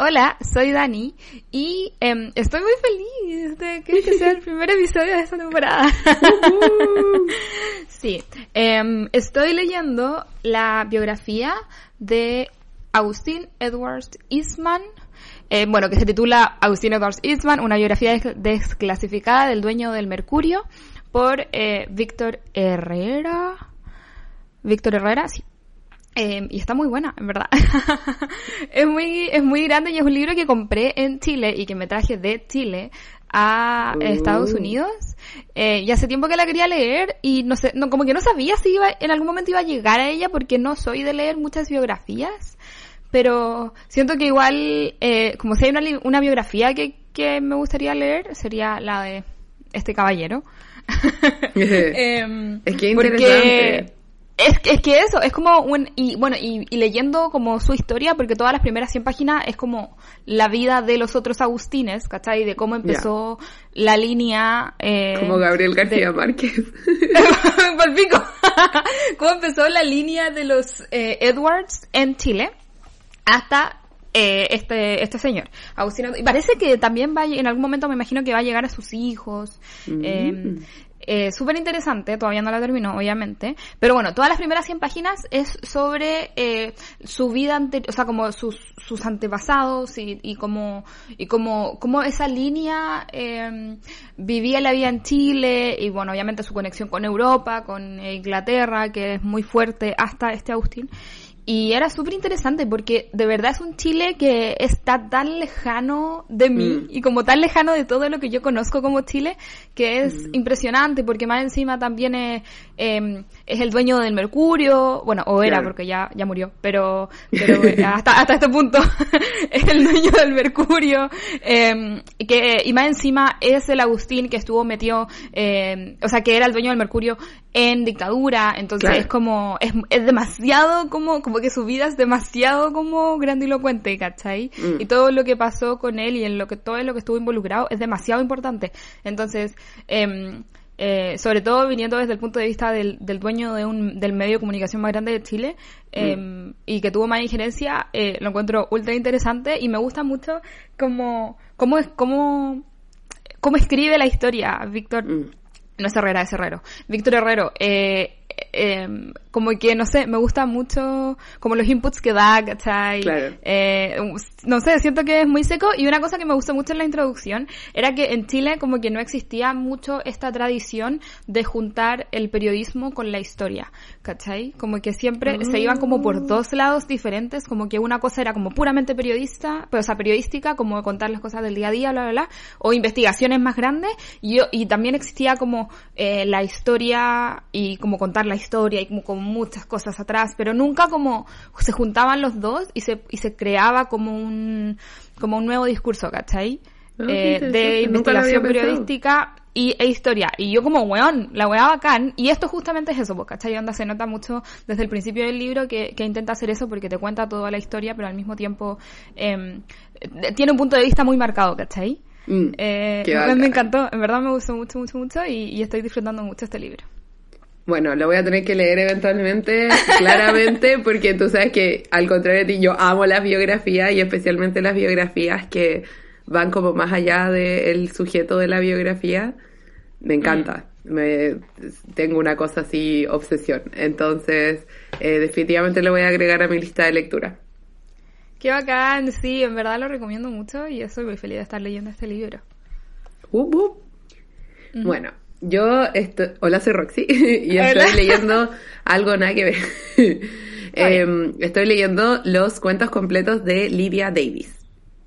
Hola, soy Dani y em, estoy muy feliz de que este sea el primer episodio de esta temporada. sí, em, estoy leyendo la biografía de Agustín Edwards Eastman, eh, bueno, que se titula Agustín Edwards Eastman, una biografía desclasificada del dueño del Mercurio, por eh, Víctor Herrera. Víctor Herrera, sí. Eh, y está muy buena, en verdad. es muy, es muy grande y es un libro que compré en Chile y que me traje de Chile a Estados Uh. Unidos. Eh, y hace tiempo que la quería leer y no sé, no, como que no sabía si iba, en algún momento iba a llegar a ella porque no soy de leer muchas biografías. Pero siento que igual, eh, como si hay una, una biografía que, que me gustaría leer, sería la de este caballero. Em, Es que porque interesante. Es, que- es que eso, es como un... Y bueno, y, y leyendo como su historia, porque todas las primeras 100 páginas es como la vida de los otros Agustines, ¿cachai? De cómo empezó la línea... eh, Como Gabriel García de- Márquez. Pico. cómo empezó la línea de los eh, Edwards en Chile hasta eh, este este señor Agustín Ed- y parece que también va en algún momento me imagino que va a llegar a sus hijos Mm. eh, eh, súper interesante, todavía no la terminó, obviamente. Pero bueno, todas las primeras 100 páginas es sobre eh, su vida anterior, o sea, como sus, sus antepasados y, y cómo, y cómo, cómo esa línea eh, vivía la vida en Chile y bueno, obviamente su conexión con Europa, con Inglaterra, que es muy fuerte hasta este Agustín. Y era súper interesante porque de verdad es un Chile que está tan lejano de mí Mm. y como tan lejano de todo lo que yo conozco como Chile que es impresionante porque más encima también es, eh, es el dueño del Mercurio, bueno, o era Claro. porque ya, ya murió, pero, pero eh, hasta, hasta este punto es el dueño del Mercurio eh, que, y más encima es el Agustín que estuvo metido, eh, o sea, que era el dueño del Mercurio en dictadura, entonces Claro. es como, es, es demasiado como, como que su vida es demasiado como grandilocuente, ¿cachai? Mm. Y todo lo que pasó con él y en lo que, todo en lo que estuvo involucrado es demasiado importante. Entonces, em, eh, sobre todo viniendo desde el punto de vista del, del dueño de un, del medio de comunicación más grande de Chile, em, y que tuvo más injerencia, eh, lo encuentro ultra interesante y me gusta mucho cómo, cómo es, cómo, cómo escribe la historia, Víctor. Mm. No es Herrera, es Herrero. Víctor Herrero, eh, eh, como que, no sé, me gusta mucho como los inputs que da, ¿cachai? Claro. Eh, no sé, siento que es muy seco y una cosa que me gustó mucho en la introducción era que en Chile como que no existía mucho esta tradición de juntar el periodismo con la historia, ¿cachai? Como que siempre se iban como por dos lados diferentes, como que una cosa era como puramente periodista, pues, o sea, periodística, como contar las cosas del día a día, bla, bla, bla, o investigaciones más grandes, y, y también existía como eh, la historia y como contar la historia y como, como muchas cosas atrás, pero nunca como se juntaban los dos y se, y se creaba como un, como un nuevo discurso, ¿cachai? Ah, Eh, de investigación periodística y, e historia. Y yo como, weón, la weá bacán. Y esto justamente es eso, pues, ¿cachai? Onda se nota mucho desde el principio del libro que, que intenta hacer eso porque te cuenta toda la historia, pero al mismo tiempo em, eh, tiene un punto de vista muy marcado, ¿cachai? Mm. Eh, me, encantó, en verdad me gustó mucho, mucho, mucho y, y estoy disfrutando mucho este libro. Bueno, lo voy a tener que leer eventualmente, claramente, porque tú sabes que al contrario de ti, yo amo las biografías y especialmente las biografías que van como más allá del sujeto de la biografía. Me encanta. Me, tengo una cosa así, obsesión. Entonces, eh, definitivamente lo voy a agregar a mi lista de lectura. Qué bacán, sí, en verdad lo recomiendo mucho y estoy muy feliz de estar leyendo este libro. Up, up. Bueno, yo estoy... Hola, soy Roxy y Hola. estoy leyendo algo nada que ver. Em, estoy leyendo los cuentos completos de Lydia Davis,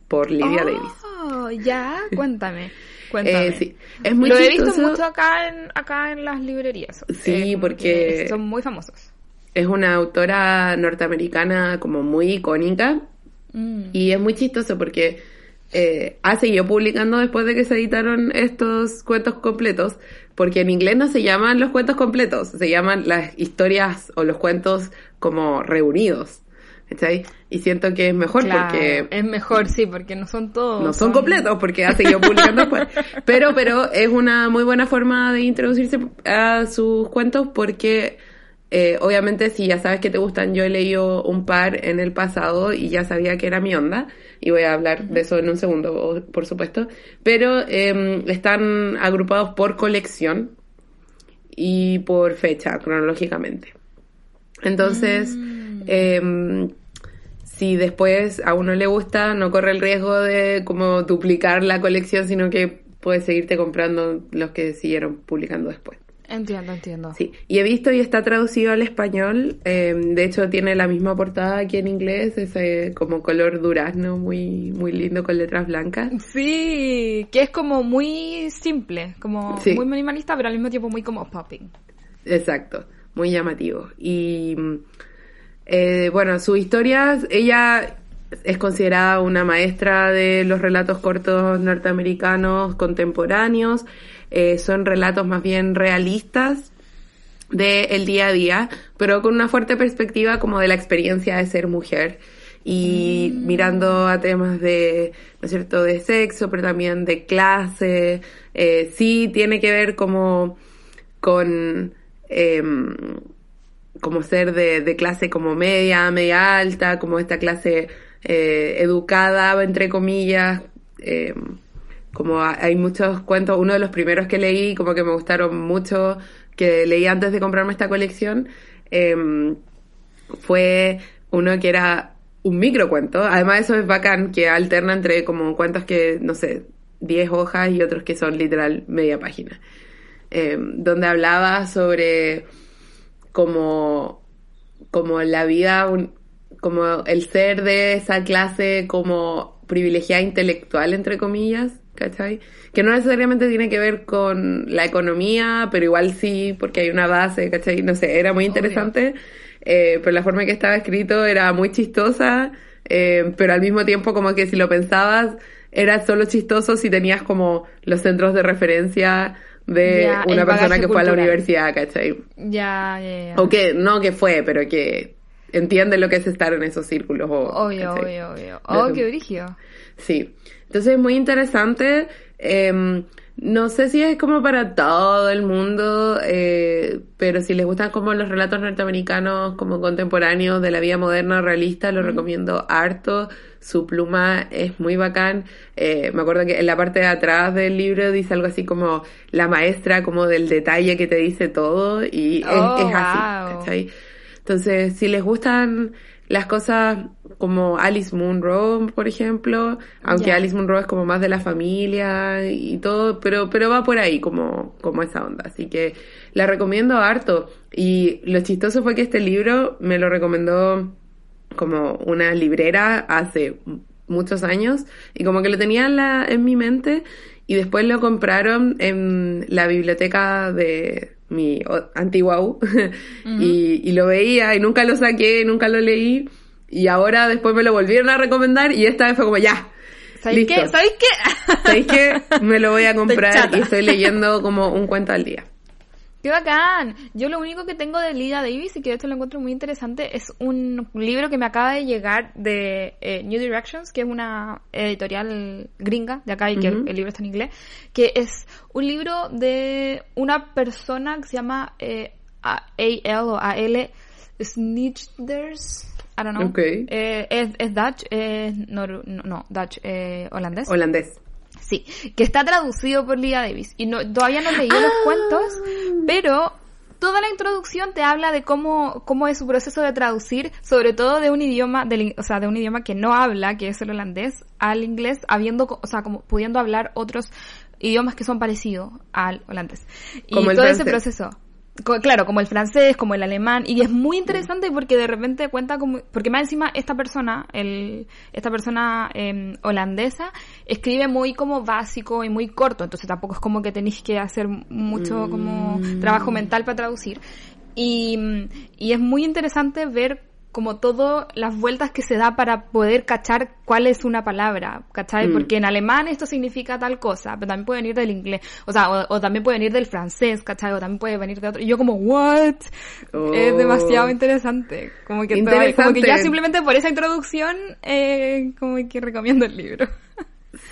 por Lydia Davis. Oh, ya, cuéntame. Cuéntame. Eh, sí. Es muy Lo he chistoso. visto mucho acá en, acá en las librerías. Sí, porque- que Son muy famosos. Es una autora norteamericana como muy icónica Mm. y es muy chistoso porque eh, ha seguido publicando después de que se editaron estos cuentos completos, porque en inglés no se llaman los cuentos completos, se llaman las historias o los cuentos como reunidos. ¿Cachai? Y siento que es mejor Claro, porque es mejor, sí, porque no son todos. no son completos porque ha seguido publicando después. Pero, pero es una muy buena forma de introducirse a sus cuentos porque eh, obviamente si ya sabes que te gustan, yo he leído un par en el pasado y ya sabía que era mi onda y voy a hablar de eso en un segundo, por supuesto. Pero eh, están agrupados por colección y por fecha cronológicamente. Entonces, em, si después a uno le gusta, no corre el riesgo de como duplicar la colección, sino que puedes seguirte comprando los que siguieron publicando después. Entiendo, entiendo. Sí, y he visto y está traducido al español. em, de hecho, tiene la misma portada aquí en inglés, ese como color durazno, muy, muy lindo con letras blancas. Sí, que es como muy simple, como Sí. muy minimalista, pero al mismo tiempo muy como popping. Exacto, muy llamativo. Y eh, bueno, sus historias, ella es considerada una maestra de los relatos cortos norteamericanos contemporáneos. Eh, son relatos más bien realistas del día a día, pero con una fuerte perspectiva como de la experiencia de ser mujer y mirando a temas de, ¿no es cierto?, de sexo, pero también de clase. Eh, sí tiene que ver como con em, como ser de, de clase como media, media alta, como esta clase eh, educada, entre comillas, em, como ha- hay muchos cuentos, uno de los primeros que leí, como que me gustaron mucho, que leí antes de comprarme esta colección, em, fue uno que era un microcuento. Además, eso es bacán, que alterna entre como cuentos que, no sé, 10 hojas y otros que son literal media página. Eh, donde hablaba sobre como, como la vida, un- como el ser de esa clase como privilegiada intelectual, entre comillas, ¿cachai? Que no necesariamente tiene que ver con la economía, pero igual sí, porque hay una base, ¿cachai? No sé, era muy interesante, eh, pero la forma en que estaba escrito era muy chistosa, eh, pero al mismo tiempo como que si lo pensabas, era solo chistoso si tenías como los centros de referencia de Ya, una persona que fue a la universidad, ¿cachai? Ya, ya, ya. O que, no que fue, pero que entiende lo que es estar en esos círculos. O, Obvio, ¿cachai? obvio, obvio. Oh, Desde- qué brígido. Sí. Entonces es muy interesante. Eh, no sé si es como para todo el mundo, eh, pero si les gustan como los relatos norteamericanos como contemporáneos de la vida moderna realista, lo recomiendo harto. Su pluma es muy bacán. Eh, me acuerdo que en la parte de atrás del libro dice algo así como la maestra como del detalle que te dice todo y es, Oh, es así, wow. ¿cachai? Entonces, si les gustan las cosas como Alice Munro, por ejemplo, aunque Ya. Alice Munro es como más de la familia y todo, pero, pero va por ahí como, como esa onda. Así que la recomiendo harto. Y lo chistoso fue que este libro me lo recomendó como una librera hace muchos años y como que lo tenía en, la, en mi mente y después lo compraron en la biblioteca de mi antigua U y, y lo veía y nunca lo saqué, nunca lo leí y ahora después me lo volvieron a recomendar y esta vez fue como ya, ¿Sabéis qué? ¿Sabéis qué? ¿sabéis qué? Me lo voy a comprar y estoy leyendo como un cuento al día. ¡Qué bacán! Yo lo único que tengo de Lida Davis y que de hecho lo encuentro muy interesante es un libro que me acaba de llegar de eh, New Directions, que es una editorial gringa de acá y que el libro está en inglés, que es un libro de una persona que se llama eh, A.L. o A.L. Snitchders. I don't know. Ok. Eh, es, es Dutch, no, no, Dutch, eh, holandés. Holandés. Sí, que está traducido por Lida Davis. Y no, todavía no he leído los cuentos, pero toda la introducción te habla de cómo, cómo es su proceso de traducir, sobre todo de un idioma, del, o sea, de un idioma que no habla, que es el holandés, al inglés, habiendo, o sea, como pudiendo hablar otros idiomas que son parecidos al holandés. Y Como todo ese proceso. Claro, como el francés, como el alemán, y es muy interesante porque de repente cuenta como, porque más encima esta persona, el, esta persona eh, holandesa, escribe muy como básico y muy corto, entonces tampoco es como que tenéis que hacer mucho como Mm. trabajo mental para traducir. Y, y es muy interesante ver como todas las vueltas que se da para poder cachar cuál es una palabra, ¿cachai? Mm. Porque en alemán esto significa tal cosa, pero también puede venir del inglés, o sea, o, o también puede venir del francés, ¿cachai? O también puede venir de otro. Y yo como, ¿what? Oh. Es demasiado interesante. Como que, todo- como que ya simplemente por esa introducción, eh, como que recomiendo el libro.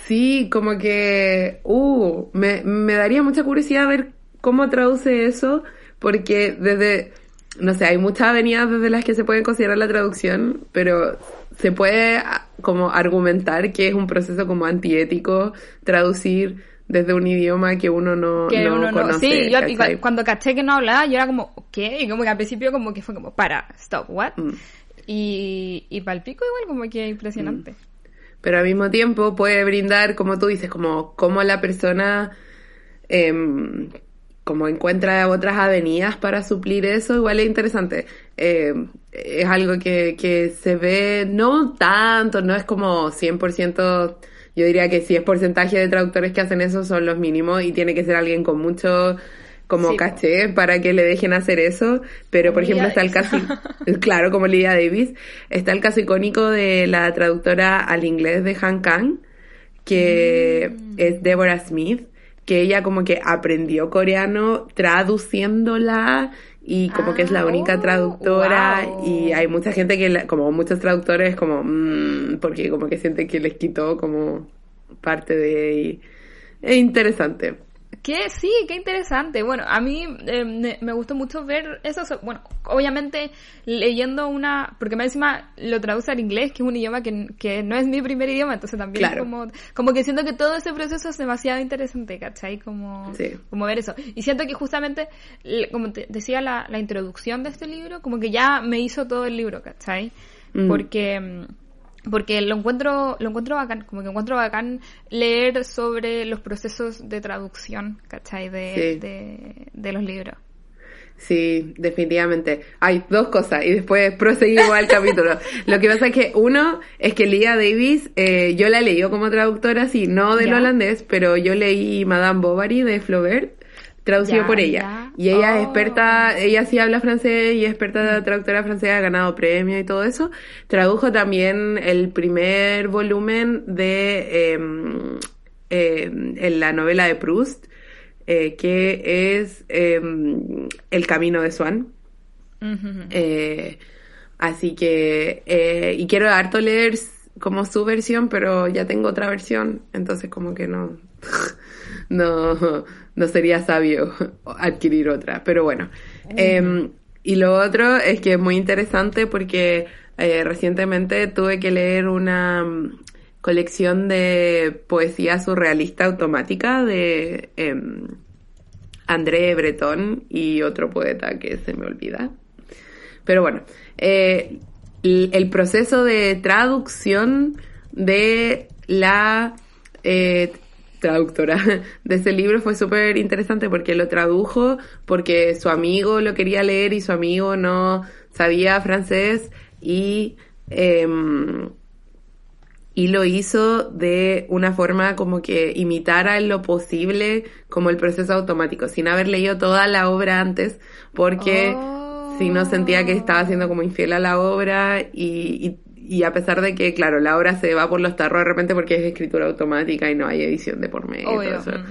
Sí, como que, uh, me, me daría mucha curiosidad ver cómo traduce eso, porque desde, no sé, hay muchas avenidas desde las que se puede considerar la traducción, pero se puede ah, como argumentar que es un proceso como antiético traducir desde un idioma que uno no, que no uno no, conoce. sí, yo cuando caché que no hablaba, yo era como, ¿qué? Y como que al principio como que fue como, para, stop, what? Mm. Y, y palpico igual como que impresionante. pero al mismo tiempo puede brindar, como tú dices, como cómo la persona em, como encuentra otras avenidas para suplir eso, igual es interesante. Em, es algo que, que se ve no tanto, no es como 100%, yo diría que si es porcentaje de traductores que hacen eso son los mínimos y tiene que ser alguien con mucho como Sí, caché para que le dejen hacer eso, pero por ejemplo está el caso, claro, como Lydia Davis, está el caso icónico de la traductora al inglés de Han Kang, que Mm. es Deborah Smith, que ella como que aprendió coreano traduciéndola y como que es la Ah, única traductora wow. y hay mucha gente que, la- como muchos traductores, como, mm, porque como que sienten que les quitó como parte de... Y, es interesante. Que sí, qué interesante. Bueno, a mí eh, me, me gustó mucho ver eso. so- Bueno, obviamente leyendo una, porque más encima lo traduce al inglés, que es un idioma que, que no es mi primer idioma, entonces también Claro. como, como que siento que todo ese proceso es demasiado interesante, ¿cachai? Como, Sí. como ver eso. Y siento que justamente, como te decía la, la introducción de este libro, como que ya me hizo todo el libro, ¿cachai? Mm. Porque mm, porque lo encuentro lo encuentro bacán como que encuentro bacán leer sobre los procesos de traducción ¿cachai? de, Sí. de, de los libros Sí, definitivamente. Hay dos cosas y después proseguimos al capítulo. Lo que pasa es que uno es que Leah Davis, eh, yo la leí como traductora, sí, no del holandés, pero yo leí Madame Bovary de Flaubert, traducido Ya, por ella. ya. Y ella es Oh. experta, ella sí habla francés y es experta traductora francesa, ha ganado premio y todo eso. Tradujo también el primer volumen de em, em, en la novela de Proust, eh, que es em, El Camino de Swan. Eh, así que, eh, y quiero harto leer como su versión, pero ya tengo otra versión, entonces como que no, no, no sería sabio adquirir otra, pero bueno. Em, y lo otro es que es muy interesante porque eh, recientemente tuve que leer una mm, colección de poesía surrealista automática de em, André Breton y otro poeta que se me olvida. Pero bueno, eh, el, proceso de traducción de la eh, traductora de ese libro fue súper interesante porque lo tradujo porque su amigo lo quería leer y su amigo no sabía francés y em, y lo hizo de una forma como que imitara en lo posible como el proceso automático, sin haber leído toda la obra antes, porque si no sentía que estaba siendo como infiel a la obra y, y, a pesar de que, claro, la obra se va por los tarros de repente porque es escritura automática y no hay edición de por medio. y todo Obvio, eso. mm.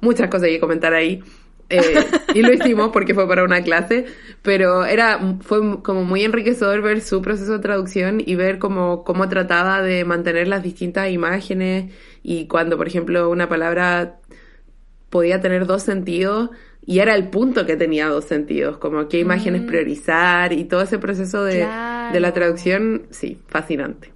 Muchas cosas que comentar ahí. Eh, y lo hicimos porque fue para una clase, pero era fue como muy enriquecedor ver su proceso de traducción y ver cómo, cómo trataba de mantener las distintas imágenes y cuando, por ejemplo, una palabra podía tener dos sentidos y era el punto que tenía dos sentidos, como qué imágenes priorizar y todo ese proceso de, Claro. de la traducción, sí, fascinante.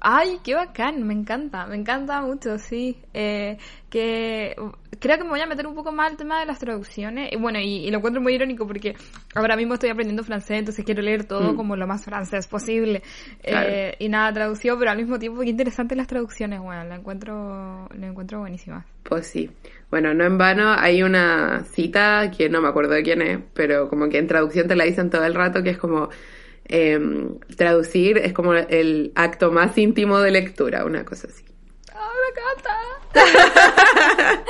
Ay, qué bacán, me encanta, me encanta mucho, sí. Eh, que creo que me voy a meter un poco más al tema de las traducciones. Y bueno, y, lo encuentro muy irónico porque ahora mismo estoy aprendiendo francés, entonces quiero leer todo mm. como lo más francés posible. Eh, y nada traducido, pero al mismo tiempo qué interesante las traducciones, bueno, la encuentro, la encuentro buenísima. Pues sí. Bueno, no en vano hay una cita que no me acuerdo de quién es, pero como que en traducción te la dicen todo el rato, que es como Em, traducir es como el acto más íntimo de lectura, una cosa así. ¡Ah, me encanta!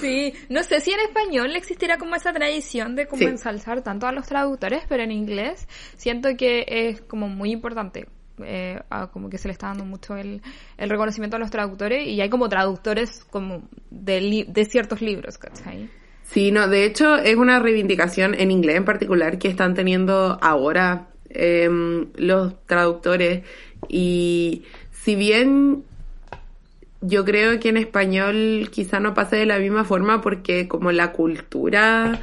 sí, no sé si en español existirá como esa tradición de como ensalzar tanto a los traductores, pero en inglés siento que es como muy importante. Eh, como que se le está dando mucho el, el, reconocimiento a los traductores y hay como traductores como de, de ciertos libros. Sí, no, de hecho es una reivindicación en inglés en particular que están teniendo ahora em, los traductores y si bien yo creo que en español quizá no pase de la misma forma porque como la cultura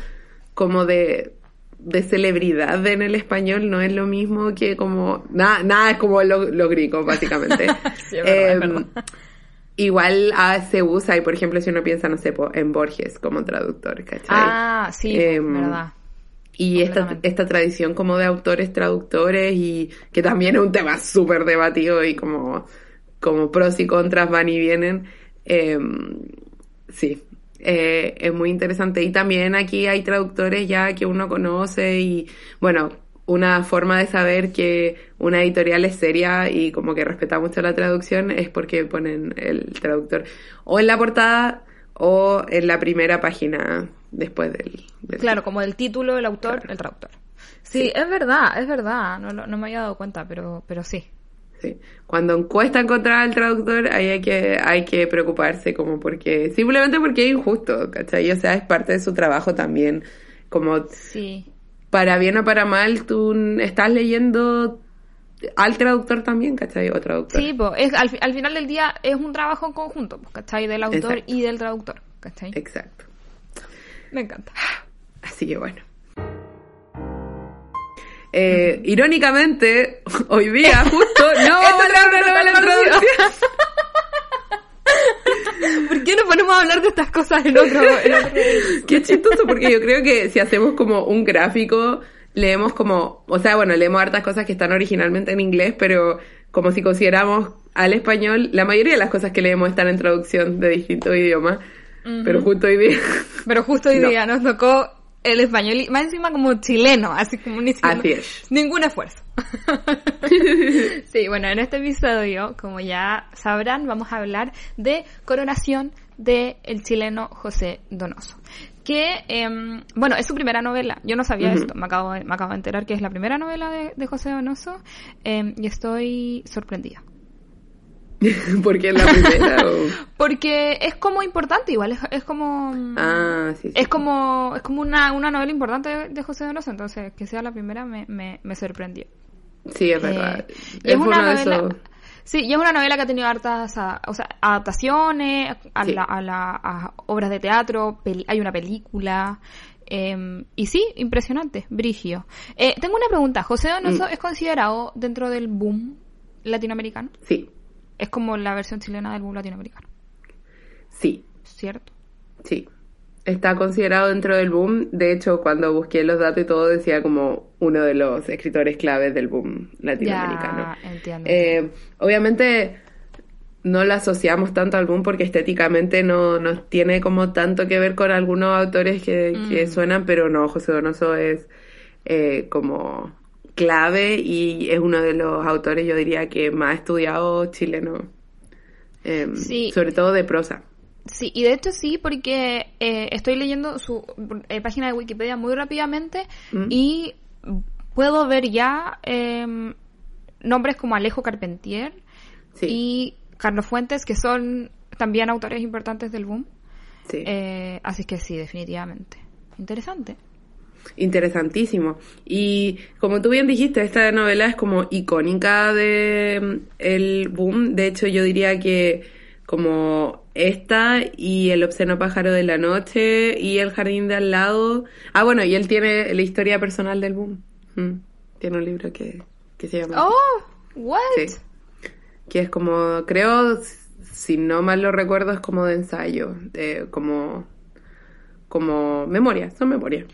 como de, de celebridad en el español no es lo mismo que como nada nada es como los lo griegos básicamente sí, em, Igual ah, se usa, y por ejemplo, si uno piensa, no sé, en Borges como traductor, ¿cachai? Ah, sí, em, verdad. Y esta, esta tradición como de autores traductores y que también es un tema súper debatido y como, como pros y contras van y vienen. Em, sí, eh, es muy interesante. Y también aquí hay traductores ya que uno conoce y bueno, una forma de saber que una editorial es seria y como que respeta mucho la traducción es porque ponen el traductor o en la portada o en la primera página después del... claro, como el título, el autor, el traductor. Sí, es verdad, es verdad, no, no me había dado cuenta, pero, pero sí. Sí. Cuando cuesta encontrar al traductor, ahí hay que, hay que preocuparse como porque, simplemente porque es injusto, ¿cachai? O sea, es parte de su trabajo también, como... Sí para bien o para mal, tú estás leyendo al traductor también, ¿cachai? O traductor. Sí, pues al, al, final del día es un trabajo en conjunto, ¿cachai? Del autor y del traductor, ¿cachai? Exacto. Me encanta. Así que bueno. Eh, irónicamente, hoy día justo no vamos a hablar de la traducción. ¿Por qué no ponemos a hablar de estas cosas en otro, Qué chistoso, porque yo creo que si hacemos como un gráfico, leemos como, o sea, bueno, leemos hartas cosas que están originalmente en inglés, pero como si consideramos al español, la mayoría de las cosas que leemos están en traducción de distintos idiomas. Pero justo hoy día. Pero justo hoy día nos tocó el español, y más encima como chileno, así como ni siquiera, así es. ningún esfuerzo. sí, bueno, en este episodio, como ya sabrán, vamos a hablar de coronación del el chileno José Donoso. Que, eh, bueno, es su primera novela. Yo no sabía esto, me acabo, de, me acabo de enterar que es la primera novela de, de José Donoso eh, y estoy sorprendida. porque es la primera porque es como importante igual es, como ah, sí, es como es como una, una novela importante de, José Donoso entonces que sea la primera me, me, me sorprendió sí es verdad eh, es, una novela sí y es una novela que ha tenido hartas o sea, adaptaciones a, la, a, la, obras de teatro hay una película em, y sí, impresionante, Brigio. Eh, tengo una pregunta. ¿José Donoso mm. es considerado dentro del boom latinoamericano? Sí. Es como la versión chilena del boom latinoamericano. Sí. ¿Cierto? Sí. Está considerado dentro del boom. De hecho, cuando busqué los datos y todo, decía como uno de los escritores claves del boom latinoamericano. Ya, entiendo. Eh, obviamente no lo asociamos tanto al boom porque estéticamente no nos tiene como tanto que ver con algunos autores que, que mm. suenan, pero no, José Donoso es eh, como clave y es uno de los autores, yo diría, que más estudiado chileno. Em, sobre todo de prosa. Sí, y de hecho sí, porque eh, estoy leyendo su eh, página de Wikipedia muy rápidamente mm. y puedo ver ya em, nombres como Alejo Carpentier y Carlos Fuentes, que son también autores importantes del boom. Sí. Eh, así que sí, definitivamente. Interesante. Interesantísimo. Y como tú bien dijiste, esta novela es como icónica de mm, el boom. De hecho, yo diría que como esta y El obsceno pájaro de la noche y El jardín de al lado. Ah, bueno, y él tiene la historia personal del boom. Mm. Tiene un libro que, que se llama. Oh, what? que es como, creo, si no mal lo recuerdo, es como de ensayo, de, como, como memoria, son memorias.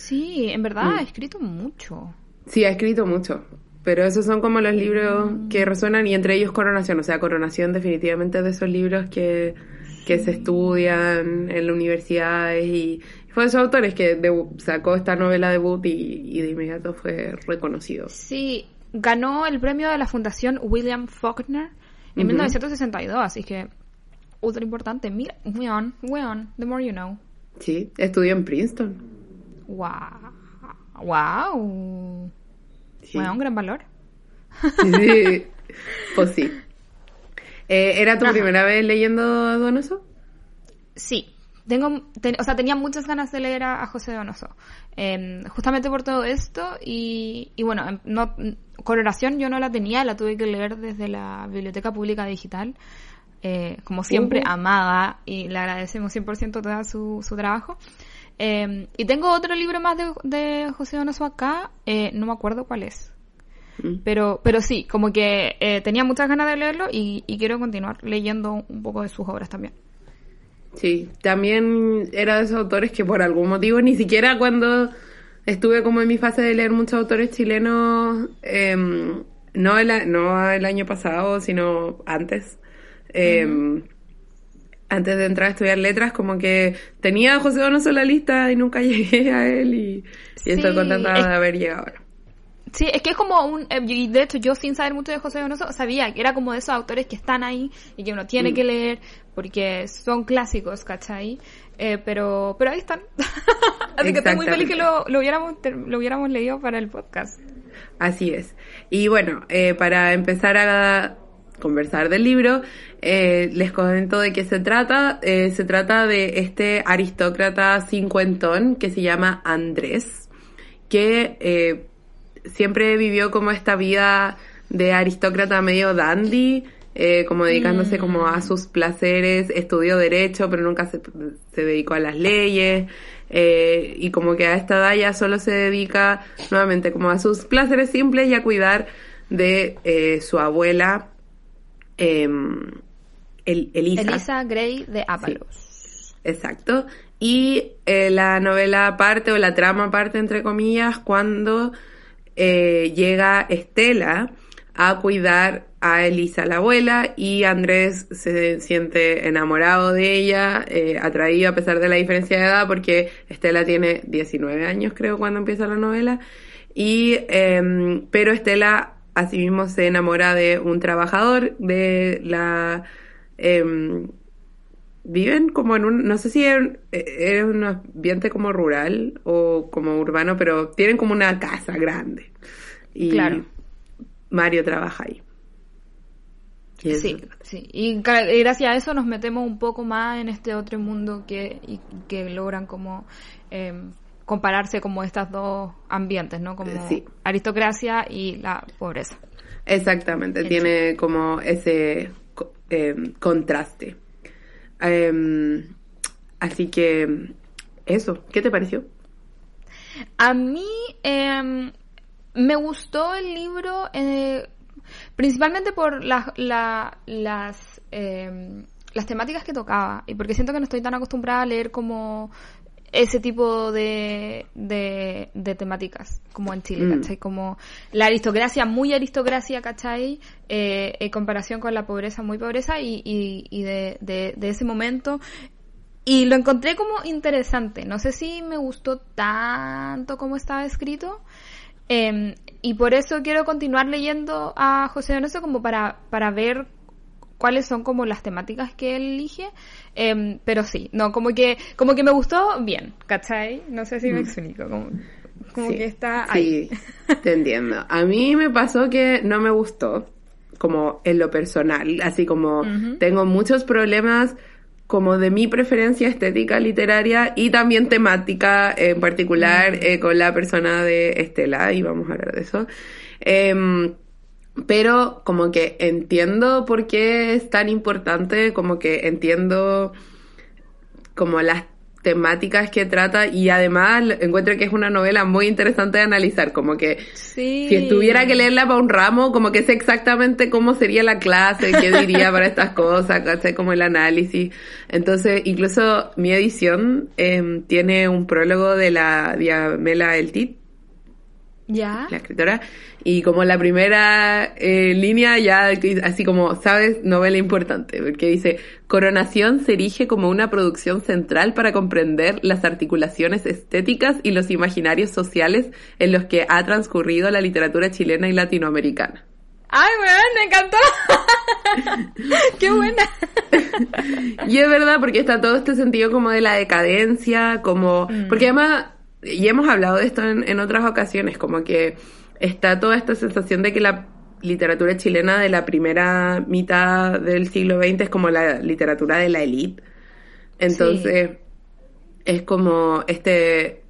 Sí, en verdad ha escrito mucho. Sí, ha escrito mucho. Pero esos son como los libros que resuenan y entre ellos Coronación. O sea, Coronación definitivamente de esos libros que, que se estudian en la universidad y fue de esos autores que sacó esta novela debut y, y de inmediato fue reconocido. Sí, ganó el premio de la Fundación William Faulkner en 1962, así que ultra importante. Mira, weón, weón, the more you know. Sí, estudió en Princeton. Wow. Wow. Bueno, un gran valor. Sí, pues sí. Eh, ¿Era tu primera vez leyendo Donoso? Sí. Tengo, o sea, tenía muchas ganas de leer a, José Donoso. Em, justamente por todo esto y, y bueno, em, no, coloración yo no la tenía, la tuve que leer desde la Biblioteca Pública Digital. Eh, como siempre, amada y le agradecemos 100% todo su, su trabajo. Em, y tengo otro libro más de, de José Donoso acá, eh, no me acuerdo cuál es. Mm. Pero, pero sí, como que eh, tenía muchas ganas de leerlo y, quiero continuar leyendo un poco de sus obras también. Sí, también era de esos autores que por algún motivo, ni siquiera cuando estuve como en mi fase de leer muchos autores chilenos, em, no, el, no el año pasado, sino antes, eh, antes de entrar a estudiar letras, como que tenía a José Donoso en la lista y nunca llegué a él y, estoy contenta de haber llegado ahora. Sí, es que es como un... Eh, y de hecho, yo sin saber mucho de José Donoso, sabía que era como de esos autores que están ahí y que uno tiene mm. que leer porque son clásicos, ¿cachai? Eh, pero, pero ahí están. Así que estoy muy feliz que lo, lo, hubiéramos, lo hubiéramos leído para el podcast. Así es. Y bueno, eh, para empezar a conversar del libro, eh, les comento de qué se trata. Eh, se trata de este aristócrata cincuentón que se llama Andrés, que eh, siempre vivió como esta vida de aristócrata medio dandy, como dedicándose como a mm. sus placeres, estudió derecho, pero nunca se, se dedicó a las leyes. y como que a esta edad ya solo se dedica nuevamente como a sus placeres simples y a cuidar de su abuela Em, Elisa. Elisa Gray de Ápalos. exacto. Y eh, la novela parte, o la trama parte, entre comillas, cuando eh, llega Estela a cuidar a Elisa, la abuela, y Andrés se siente enamorado de ella, eh, atraído a pesar de la diferencia de edad, porque Estela tiene 19 años, creo, cuando empieza la novela. Y, em, pero Estela asimismo se enamora de un trabajador de la... Em, viven como en un, no sé si es, un ambiente como rural o como urbano, pero tienen como una casa grande. Y claro. Mario trabaja ahí. Y sí, sí. Y gracias a eso nos metemos un poco más en este otro mundo que, y, que logran como em, compararse como estos dos ambientes, ¿no? Como aristocracia y la pobreza. Exactamente, tiene como ese eh, contraste. Em, así que eso, ¿qué te pareció? A mí em, me gustó el libro eh, principalmente por las em, las temáticas que tocaba y porque siento que no estoy tan acostumbrada a leer como ese tipo de, de, temáticas, como en Chile, mm. ¿cachai? Como la aristocracia, muy aristocracia, ¿cachai? Eh, en comparación con la pobreza, muy pobreza, y, y, de, de, ese momento. Y lo encontré como interesante. No sé si me gustó tanto como estaba escrito. Em, y por eso quiero continuar leyendo a José Donoso como para, para ver cuáles son como las temáticas que él elige, em, pero sí, no, como que, como que me gustó bien, ¿cachai? No sé si me mm. explico, como, que está ahí. Sí, te entiendo. A mí me pasó que no me gustó, como en lo personal, así como tengo muchos problemas como de mi preferencia estética literaria y también temática en particular mm. eh, con la persona de Estela, y vamos a hablar de eso. Eh, pero como que entiendo por qué es tan importante, como que entiendo como las temáticas que trata y además encuentro que es una novela muy interesante de analizar, como que Sí. si estuviera que leerla para un ramo, como que sé exactamente cómo sería la clase, qué diría para estas cosas, ¿cachai? Como el análisis. Entonces, incluso mi edición em, tiene un prólogo de la Diamela Eltit, ¿Ya? la escritora, y como la primera eh, línea ya así como, ¿sabes? Novela importante, porque dice, Coronación se erige como una producción central para comprender las articulaciones estéticas y los imaginarios sociales en los que ha transcurrido la literatura chilena y latinoamericana. ¡Ay, weón! ¡Me encantó! ¡Qué buena! Y es verdad, porque está todo este sentido como de la decadencia, como... Porque además, y hemos hablado de esto en, en otras ocasiones, como que está toda esta sensación de que la literatura chilena de la primera mitad del siglo XX es como la literatura de la élite. Entonces, es como este...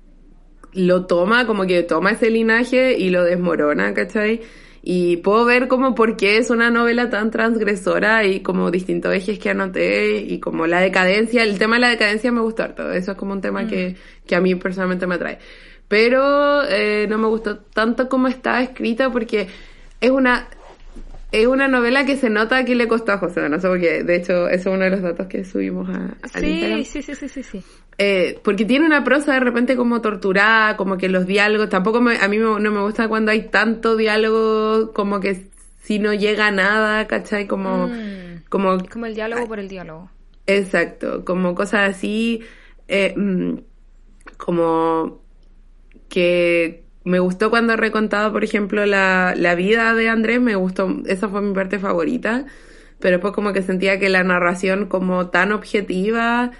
Lo toma, como que toma ese linaje y lo desmorona, ¿cachai? Y puedo ver como por qué es una novela tan transgresora y como distintos ejes que anoté y como la decadencia, el tema de la decadencia me gustó harto, eso es como un tema que, que a mí personalmente me atrae. Pero eh, no me gustó tanto como está escrita porque es una es una novela que se nota que le costó a José Donoso, porque de hecho eso es uno de los datos que subimos a, Instagram. Sí, sí, sí, sí, sí, sí. Eh, porque tiene una prosa de repente como torturada, como que los diálogos, tampoco me- a mí me- no me gusta cuando hay tanto diálogo, como que si no llega a nada, ¿cachai? Como, Mm. como, Como el diálogo por el diálogo. exacto, como cosas así, eh, mm, como que me gustó cuando recontaba, por ejemplo, la, la vida de Andrés, me gustó, esa fue mi parte favorita, pero después como que sentía que la narración como tan objetiva,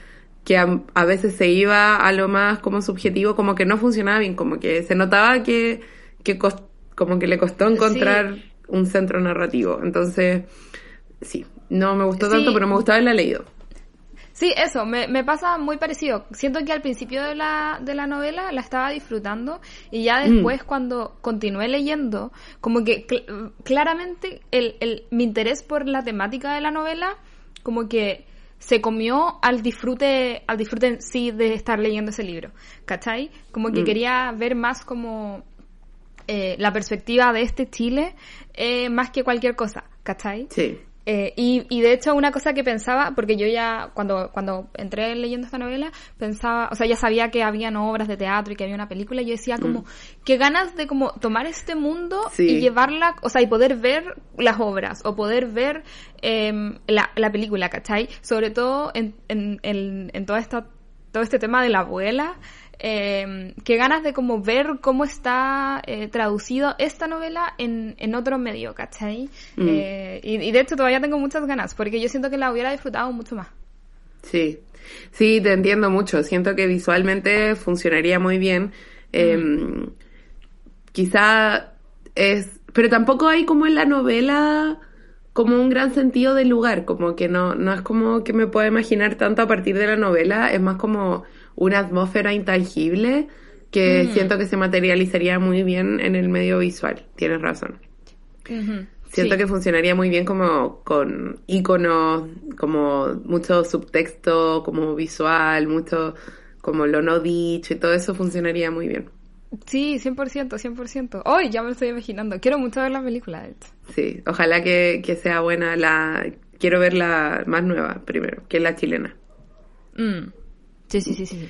que a, a veces se iba a lo más como subjetivo, como que no funcionaba bien, como que se notaba que, que cos- como que le costó encontrar un centro narrativo. Entonces, sí, no me gustó Sí. tanto, pero me gustaba haberla leído. Sí, eso, me, me pasa muy parecido. Siento que al principio de la, de la novela la estaba disfrutando y ya después cuando continué leyendo, como que cl- claramente el, el, mi interés por la temática de la novela, como que se comió al disfrute, al disfrute en sí de estar leyendo ese libro, ¿cachai? Como que quería ver más como eh, la perspectiva de este Chile eh, más que cualquier cosa, ¿cachai? Sí. Eh, y, y de hecho una cosa que pensaba, porque yo ya cuando, cuando entré leyendo esta novela, pensaba, o sea, ya sabía que habían obras de teatro y que había una película, y yo decía como, qué ganas de como tomar este mundo Sí. y llevarla, o sea, y poder ver las obras, o poder ver em, la, la película, ¿cachai? Sobre todo en, en, en, en toda esta, todo este tema de la abuela, eh, qué ganas de como ver cómo está eh, traducido esta novela en, en otro medio, ¿cachai? Mm. Eh, y, y de hecho todavía tengo muchas ganas, porque yo siento que la hubiera disfrutado mucho más. Sí, sí, te entiendo mucho. Siento que visualmente funcionaría muy bien. Eh, quizá es, pero tampoco hay como en la novela como un gran sentido del lugar, como que no, no es como que me pueda imaginar tanto a partir de la novela, es más como una atmósfera intangible que siento que se materializaría muy bien en el medio visual. Tienes razón. Siento sí. que funcionaría muy bien como con iconos, como mucho subtexto, como visual, mucho como lo no dicho y todo eso funcionaría muy bien. Sí, 100%, 100%. Hoy ya me lo estoy imaginando. Quiero mucho ver la película. Sí, ojalá que, que sea buena la... Quiero ver la más nueva primero, que es la chilena. Mm. Sí, sí, sí, sí.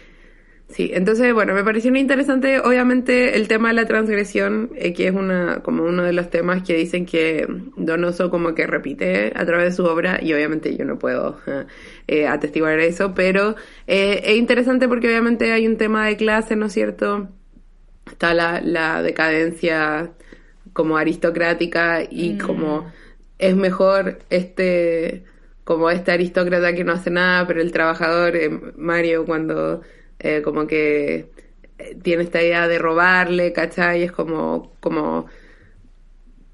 sí. Entonces, bueno, me pareció interesante, obviamente, el tema de la transgresión, eh, que es una, como uno de los temas que dicen que Donoso como que repite a través de su obra, y obviamente yo no puedo eh, atestiguar eso, pero eh, es interesante porque obviamente hay un tema de clase, ¿no es cierto? Está la, la decadencia como aristocrática y como es mejor este como este aristócrata que no hace nada, pero el trabajador, eh, Mario, cuando eh, como que eh, tiene esta idea de robarle, ¿cachai? Es como, como,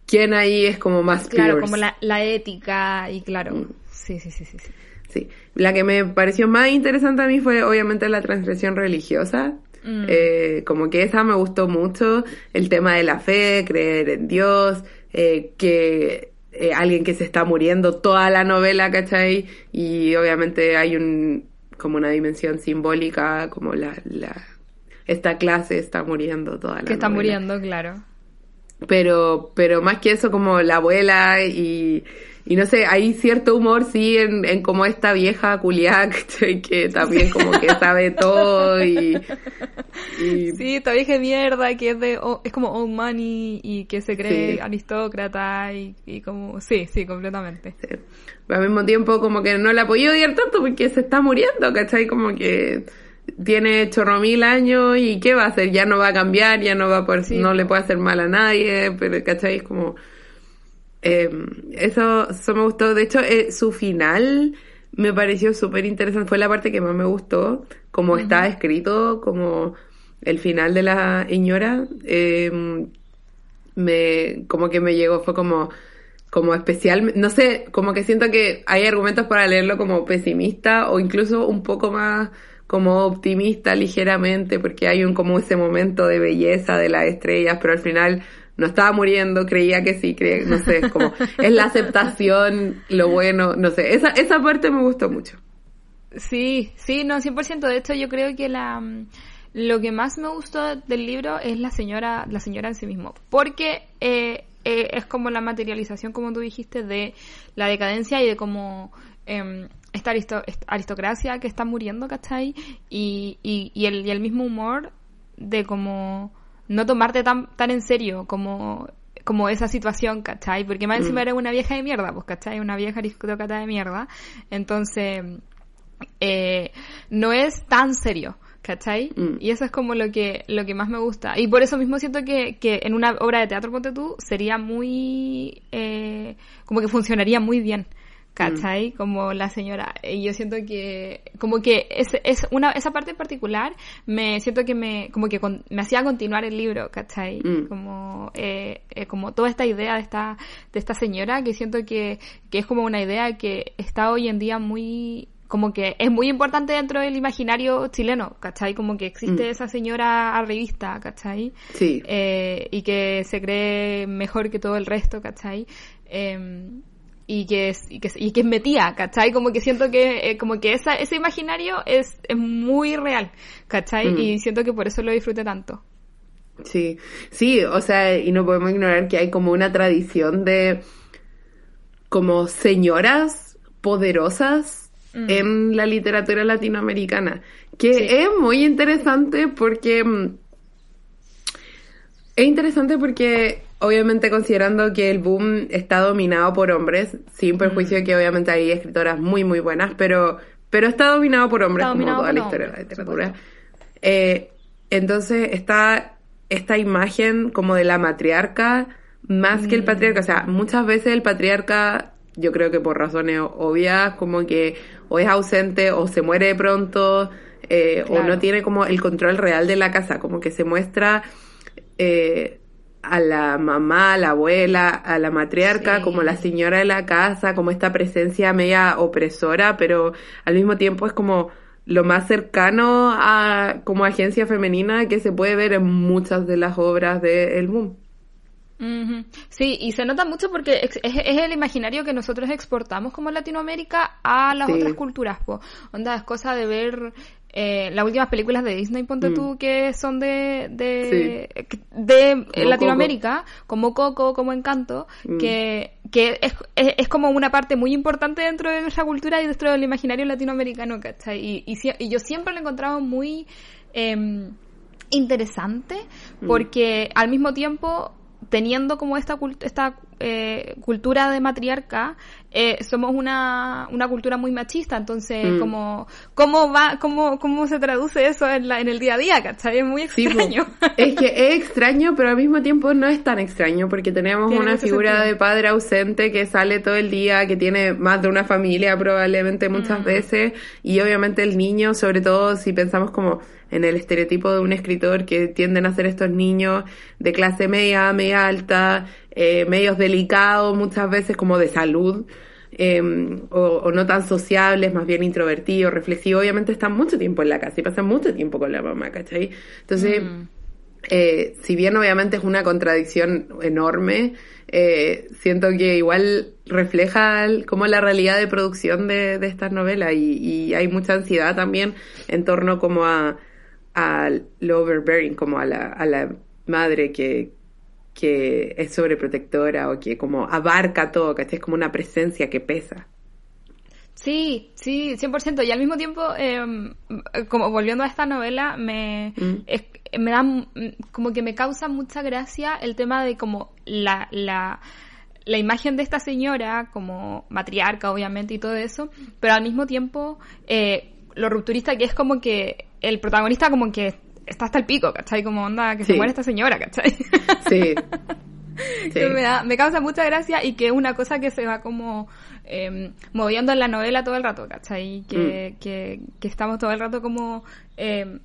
¿quién ahí es como más Claro, fierce? como la, la ética y claro. Mm. Sí, sí, sí, sí. sí. Sí. La que me pareció más interesante a mí fue obviamente la transgresión religiosa. Eh, como que esa me gustó mucho, el tema de la fe, creer en Dios, eh, que eh, alguien que se está muriendo toda la novela, ¿cachai? Y obviamente hay un como una dimensión simbólica, como la, la esta clase está muriendo toda la Que está novela. muriendo, claro. Pero, pero más que eso, como la abuela y, y no sé, hay cierto humor, sí, en, en como esta vieja culiac que también como que sabe todo y, y Sí, esta vieja mierda que es de o- es como old money y que se cree Sí. aristócrata y, y como sí, sí, completamente. Sí. Pero al mismo tiempo como que no la podía odiar tanto porque se está muriendo, ¿cachai? Como que tiene chorro mil años y ¿qué va a hacer? Ya no va a cambiar, ya no va a poder, Sí. no le puede hacer mal a nadie, pero ¿cachai? Es como... eh, eso, eso me gustó. De hecho, eh, su final me pareció súper interesante. Fue la parte que más me gustó. Como está escrito, como el final de la señora. eh, me, como que me llegó, fue como, como especial, no sé, como que siento que hay argumentos para leerlo como pesimista o incluso un poco más como optimista ligeramente, porque hay un como ese momento de belleza de las estrellas, pero al final no estaba muriendo, creía que sí, creía, no sé, es como, es la aceptación, lo bueno, no sé, esa, esa parte me gustó mucho. Sí, sí, no, 100%. De hecho, yo creo que la mm, lo que más me gustó del libro es la señora, la señora en sí mismo. Porque eh, eh, es como la materialización, como tú dijiste, de la decadencia y de como esta aristo- esta aristocracia que está muriendo, ¿cachai? Y, y, y, el, y el mismo humor de como no tomarte tan, tan en serio como como esa situación, ¿cachai? Porque más encima Mm. era una vieja de mierda, pues, ¿cachai? Una vieja aristócrata de mierda. Entonces, eh, no es tan serio, ¿cachai? Mm. Y eso es como lo que, lo que más me gusta. Y por eso mismo siento que, que en una obra de teatro, ponte tú, sería muy, eh, como que funcionaría muy bien. ¿Cachai? Como la señora. Y yo siento que, como que es, es una, esa parte en particular, me siento que me, como que con- me hacía continuar el libro, ¿cachai? Mm. Como, eh, eh, como toda esta idea de esta, de esta señora, que siento que, que es como una idea que está hoy en día muy, como que es muy importante dentro del imaginario chileno, ¿cachai? Como que existe Mm. esa señora arribista, ¿cachai? Sí. Eh, y que se cree mejor que todo el resto, ¿cachai? Eh, y que es, y que, y que es metida, ¿cachai? Como que siento que, eh, como que esa, ese imaginario es, es muy real, ¿cachai? Mm. Y siento que por eso lo disfruté tanto. Sí, sí, o sea, y no podemos ignorar que hay como una tradición de como señoras poderosas Mm. en la literatura latinoamericana, que Sí. es muy interesante porque mm, es interesante porque obviamente considerando que el boom está dominado por hombres, sin perjuicio de que obviamente hay escritoras muy muy buenas, pero pero está dominado por hombres como toda la historia de la literatura. Eh, entonces está esta imagen como de la matriarca más que el Mm. patriarca. O sea, muchas veces el patriarca, yo creo que por razones obvias, como que o es ausente o se muere de pronto eh, o no tiene como el control real de la casa, como que se muestra eh, a la mamá, a la abuela, a la matriarca, Sí. como la señora de la casa, como esta presencia media opresora, pero al mismo tiempo es como lo más cercano a como agencia femenina que se puede ver en muchas de las obras de El Boom. Sí, y se nota mucho porque es, es el imaginario que nosotros exportamos como Latinoamérica a las Sí. otras culturas, po. Onda, es cosa de ver eh, las últimas películas de Disney, ponte Mm. tú, que son de, de, de Como Latinoamérica, como Coco, como Encanto, Mm. que, que es, es, es como una parte muy importante dentro de nuestra cultura y dentro del imaginario latinoamericano, ¿cachai? Y, y, y yo siempre lo he encontrado muy... em, interesante Mm. porque al mismo tiempo teniendo como esta cult- esta eh, cultura de matriarca eh, somos una, una cultura muy machista entonces Mm. como cómo va cómo cómo se traduce eso en, la, en el día a día ¿cachai? es muy Sí, extraño es que es extraño, pero al mismo tiempo no es tan extraño, porque tenemos Tiene una figura sentido. de padre ausente que sale todo el día, que tiene más de una familia probablemente muchas Mm. veces, y obviamente el niño, sobre todo si pensamos como en el estereotipo de un escritor que tienden a ser estos niños de clase media, media alta, eh, medios delicados, muchas veces como de salud, eh, o, o no tan sociables, más bien introvertidos, reflexivos, obviamente están mucho tiempo en la casa y pasan mucho tiempo con la mamá, ¿cachai? Entonces, Mm. eh, si bien obviamente es una contradicción enorme, eh, siento que igual refleja como la realidad de producción de, de estas novelas y, y, hay mucha ansiedad también en torno como a, a lo overbearing, como a la, a la madre que, que es sobreprotectora o que como abarca todo, que Es como una presencia que pesa. Sí, sí, 100%. Y al mismo tiempo, eh, como volviendo a esta novela, me, mm. me da, como que me causa mucha gracia el tema de como la, la, la imagen de esta señora como matriarca, obviamente, y todo eso, pero al mismo tiempo, eh, lo rupturista que es como que el protagonista como que está hasta el pico, ¿cachai? Como onda que se muere esta señora, ¿cachai? Sí. me, da, me causa mucha gracia y que es una cosa que se va como eh, moviendo en la novela todo el rato, ¿cachai? Que, mm. que, que estamos todo el rato como, eh,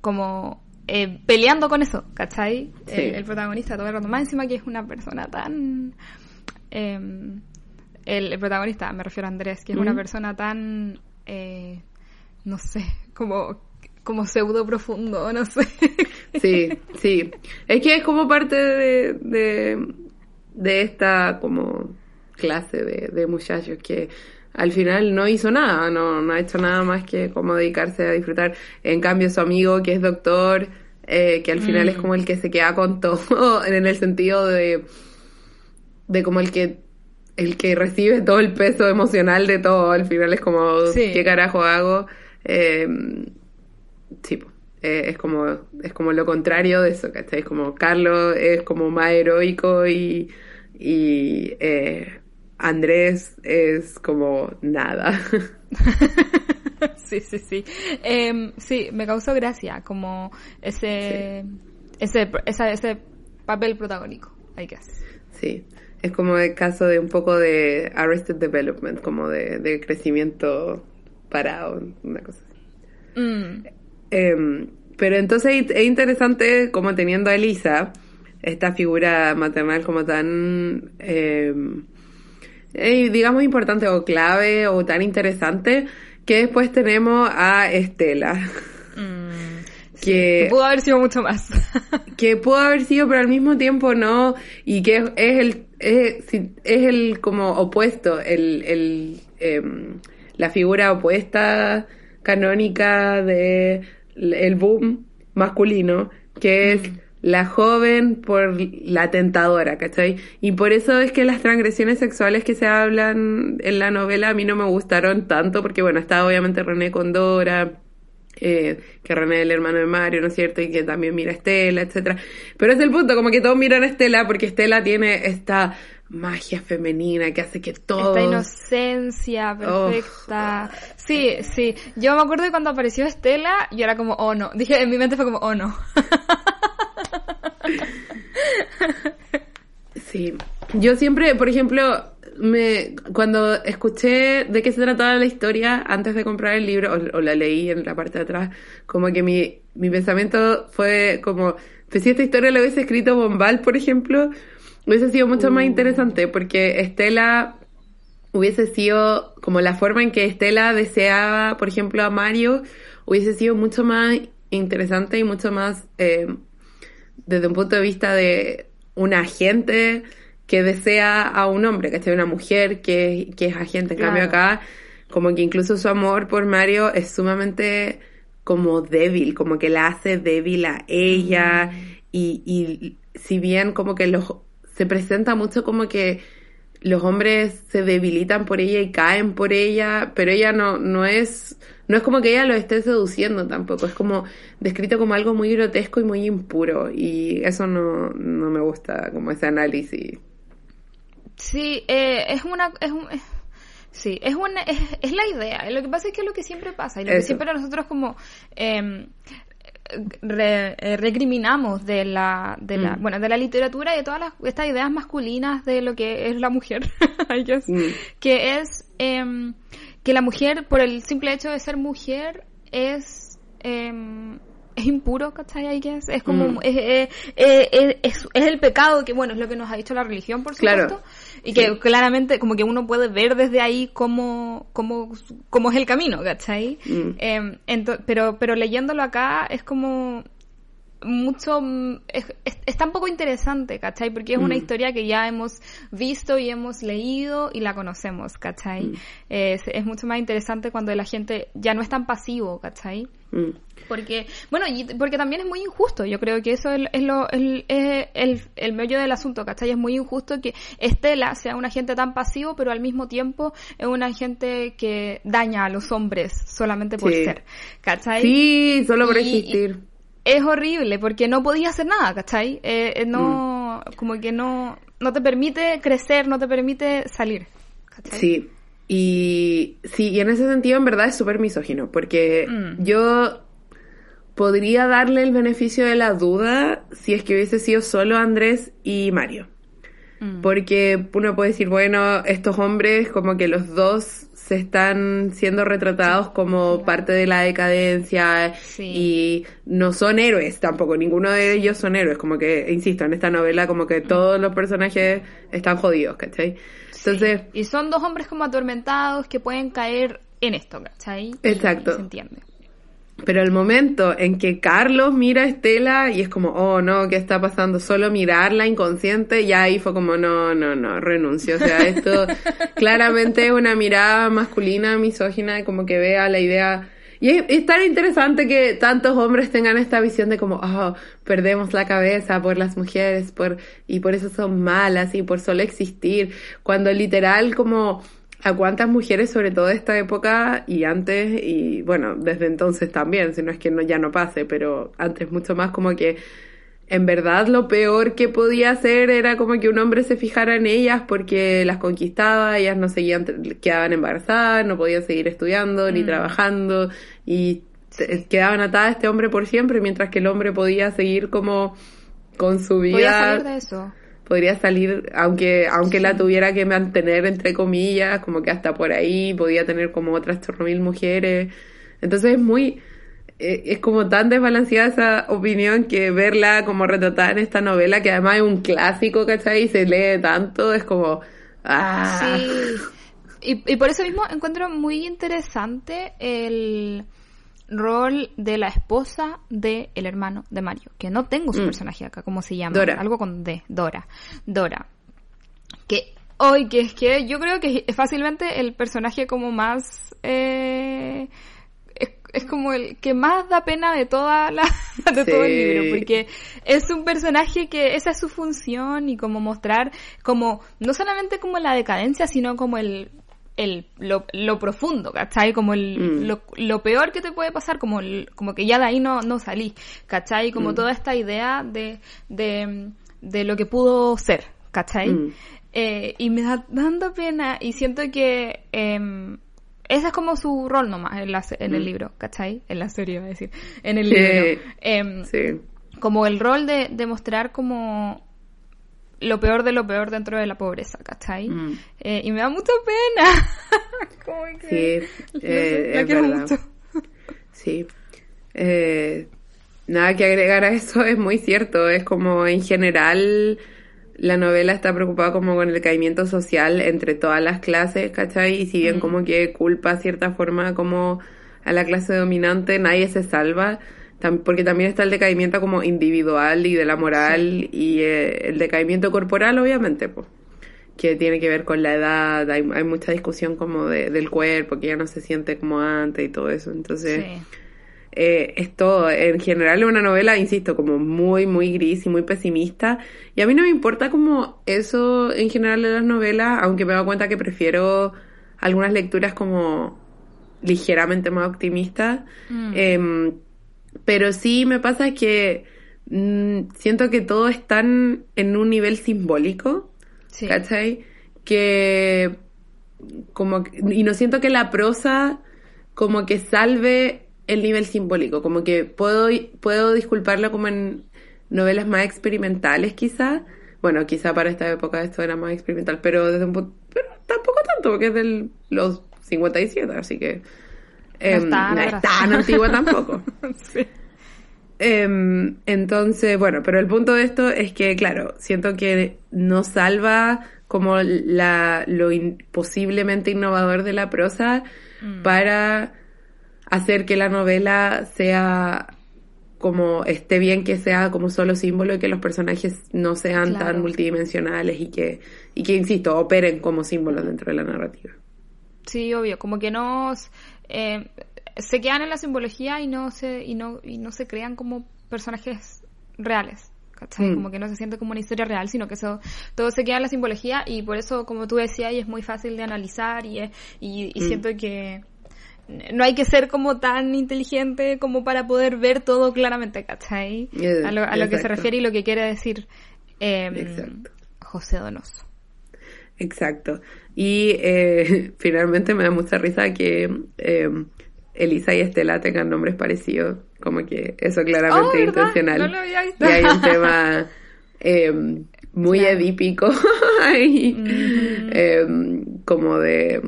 como eh, peleando con eso, ¿cachai? El, protagonista todo el rato. Más encima que es una persona tan... Em, el, protagonista, me refiero a Andrés, que es una persona tan... Eh, no sé, como como pseudo profundo, no sé. Sí, sí. Es que es como parte de, de, de esta como clase de, de, muchachos que al final no hizo nada, no, no ha hecho nada más que como dedicarse a disfrutar. En cambio su amigo que es doctor, eh, que al final es mm. como el que se queda con todo, en el sentido de, de como el que el que recibe todo el peso emocional de todo, al final es como, ¿qué carajo hago? Eh, sí, eh, es como es como lo contrario de eso, ¿cachai? Es como Carlos es como más heroico y, y eh, Andrés es como nada. sí, sí, sí. Em, sí, me causó gracia como ese, ese, ese papel protagónico, hay que Sí, es como el caso de un poco de Arrested Development, como de, de crecimiento parado, una cosa así. Mm. Em, pero entonces es interesante como teniendo a Elisa, esta figura maternal como tan, em, eh, digamos, importante o clave o tan interesante, que después tenemos a Estela. Mm, que, pudo haber sido mucho más. que pudo haber sido, pero al mismo tiempo no, y que es, el, es, es, el como opuesto, el, el em, la figura opuesta canónica de el boom masculino, que es mm. la joven por la tentadora, ¿cachai? Y por eso es que las transgresiones sexuales que se hablan en la novela a mí no me gustaron tanto, porque bueno, está obviamente René Condora, eh, que René es el hermano de Mario, ¿no es cierto? Y que también mira a Estela, etcétera. Pero es el punto, como que todos miran a Estela porque Estela tiene esta magia femenina que hace que todo... Esta inocencia perfecta. Sí, sí. Yo me acuerdo de cuando apareció Estela y era como, oh no. Dije, en mi mente fue como, oh no. sí. Yo siempre, por ejemplo, me cuando escuché de qué se trataba la historia antes de comprar el libro, o, la leí en la parte de atrás, como que mi, mi pensamiento fue como, pues si esta historia la hubiese escrito Bombal, por ejemplo, hubiese sido mucho más uh. interesante porque Estela hubiese sido como la forma en que Estela deseaba, por ejemplo, a Mario, hubiese sido mucho más interesante y mucho más eh, desde un punto de vista de un agente que desea a un hombre, que sea una mujer que, que es agente. En cambio acá, como que incluso su amor por Mario es sumamente como débil, como que la hace débil a ella mm. y, y si bien como que los se presenta mucho como que los hombres se debilitan por ella y caen por ella, pero ella no, no es, no es como que ella lo esté seduciendo tampoco, es como descrito como algo muy grotesco y muy impuro, y eso no, no me gusta, como ese análisis. Sí, eh, es una, es un, sí, es una, es, es, la idea, lo que pasa es que es lo que siempre pasa, y lo que siempre nosotros como, eh, eh, recriminamos de la, de la, mm. bueno, de la literatura y de todas las, estas ideas masculinas de lo que es la mujer, mm. que es em, que la mujer, por el simple hecho de ser mujer, es em, es impuro, ¿cachai? Es como, mm. es, es, es, el pecado que, bueno, es lo que nos ha dicho la religión, por supuesto. Y que claramente, como que uno puede ver desde ahí cómo, cómo, cómo es el camino, ¿cachai? Mm. Em, pero, pero leyéndolo acá es como, mucho, mm, es, es, tan poco interesante, ¿cachai? Porque es una Mm. historia que ya hemos visto y hemos leído y la conocemos, ¿cachai? Mm. Es, es mucho más interesante cuando la gente ya no es tan pasivo, ¿cachai? Mm. Porque, bueno, y porque también es muy injusto. Yo creo que eso es, es lo, el, es el, el meollo del asunto, ¿cachai? Es muy injusto que Estela sea un agente tan pasivo, pero al mismo tiempo es un agente que daña a los hombres solamente por Sí. ser, ¿cachai? Sí, solo por Y- existir. Es horrible porque no podía hacer nada, ¿cachai? Eh, eh, no, como que no, no te permite crecer, no te permite salir, ¿cachai? Sí. Y sí, y en ese sentido en verdad es súper misógino, porque Mm. yo podría darle el beneficio de la duda si es que hubiese sido solo Andrés y Mario. Mm. Porque uno puede decir, bueno, estos hombres como que los dos se están siendo retratados como parte de la decadencia Sí. y no son héroes tampoco, ninguno de ellos son héroes, como que, insisto, en esta novela como que todos los personajes están jodidos, ¿cachai? Entonces, Y son dos hombres como atormentados que pueden caer en esto, ¿cachai? Y- Exacto. y se entiende. Pero el momento en que Carlos mira a Estela y es como, oh no, ¿qué está pasando? Solo mirarla inconsciente, ya ahí fue como, no, no, no, renuncio. O sea, esto claramente es una mirada masculina, misógina, como que vea la idea. Y es, es tan interesante que tantos hombres tengan esta visión de como, oh, perdemos la cabeza por las mujeres, por, y por eso son malas, y por solo existir. Cuando literal como a cuántas mujeres, sobre todo de esta época y antes, y bueno, desde entonces también, si no es que no, ya no pase, pero antes mucho más como que en verdad lo peor que podía hacer era como que un hombre se fijara en ellas porque las conquistaba, ellas no seguían, quedaban embarazadas, no podían seguir estudiando ni Mm. trabajando y te- quedaban atadas a este hombre por siempre, mientras que el hombre podía seguir como con su vida Podía salir de eso. Podría salir, aunque, aunque la tuviera que mantener entre comillas, como que hasta por ahí podía tener como otras mil mujeres. Entonces es muy, eh, es como tan desbalanceada esa opinión que verla como retratada en esta novela, que además es un clásico, ¿cachai? Y se lee tanto, es como, ah. Sí. Y, y por eso mismo encuentro muy interesante el rol de la esposa del el hermano de Mario, que no tengo su Mm. personaje acá, ¿cómo se llama? Dora. Algo con D, Dora. Dora. Que hoy, que es que yo creo que es fácilmente el personaje como más... eh, es, es como el que más da pena de toda la de todo el libro porque es un personaje que esa es su función y como mostrar como no solamente como la decadencia sino como el el lo, lo profundo ¿cachai? como el Mm. lo, lo peor que te puede pasar como el, como que ya de ahí no no salí ¿cachai? como Mm. toda esta idea de de de lo que pudo ser ¿cachai? Mm. Eh, y me da dando pena y siento que em, ese es como su rol nomás en, la, en el libro, ¿cachai? En la serie, iba a decir. En el Sí. libro. Em, Sí. Como el rol de, de mostrar como lo peor de lo peor dentro de la pobreza, ¿cachai? Mm. Eh, y me da mucha pena. como que... Sí, eh, la es verdad. mucho. Sí. Eh, nada que agregar a eso, es muy cierto. Es como en general la novela está preocupada como con el caimiento social entre todas las clases, ¿cachai? Y si bien Mm. como que culpa cierta forma como a la clase dominante, nadie se salva. Tam- Porque también está el decaimiento como individual y de la moral y eh, el decaimiento corporal, obviamente, pues que tiene que ver con la edad, hay, hay mucha discusión como de, del cuerpo, que ya no se siente como antes y todo eso, entonces Sí. eh, es todo, en general es una novela, insisto, como muy, muy gris y muy pesimista, y a mí no me importa como eso en general de las novelas, aunque me doy cuenta que prefiero algunas lecturas como ligeramente más optimistas, Mm. Em, pero sí me pasa que mm, siento que todo es tan en un nivel simbólico, Sí. ¿cachai? Que como y no siento que la prosa como que salve el nivel simbólico, como que puedo puedo disculparlo como en novelas más experimentales quizá. Bueno, quizá para esta época esto era más experimental, pero desde un punto, pero tampoco tanto porque es de los 57, así que em, es tan no es atrás. tan antigua tampoco. Sí. Em, entonces, bueno, pero el punto de esto es que, claro, siento que no salva como la, lo in- posiblemente innovador de la prosa Mm. para hacer que la novela sea como esté bien que sea como solo símbolo y que los personajes no sean tan multidimensionales y que, y que, insisto, operen como símbolos dentro de la narrativa. Sí, obvio, como que no eh, se quedan en la simbología y no se, y no, y no se crean como personajes reales. ¿cachai? Mm. Como que no se siente como una historia real, sino que eso, todo se queda en la simbología y por eso, como tú decías, y es muy fácil de analizar y, y, y mm. siento que no hay que ser como tan inteligente como para poder ver todo claramente, ¿cachai? a lo, a lo que se refiere y lo que quiere decir eh, José Donoso. Exacto. Y eh, finalmente me da mucha risa que eh, Elisa y Estela tengan nombres parecidos. Como que eso claramente es oh, intencional. No lo había visto. Y hay un tema eh, muy edípico ahí, como de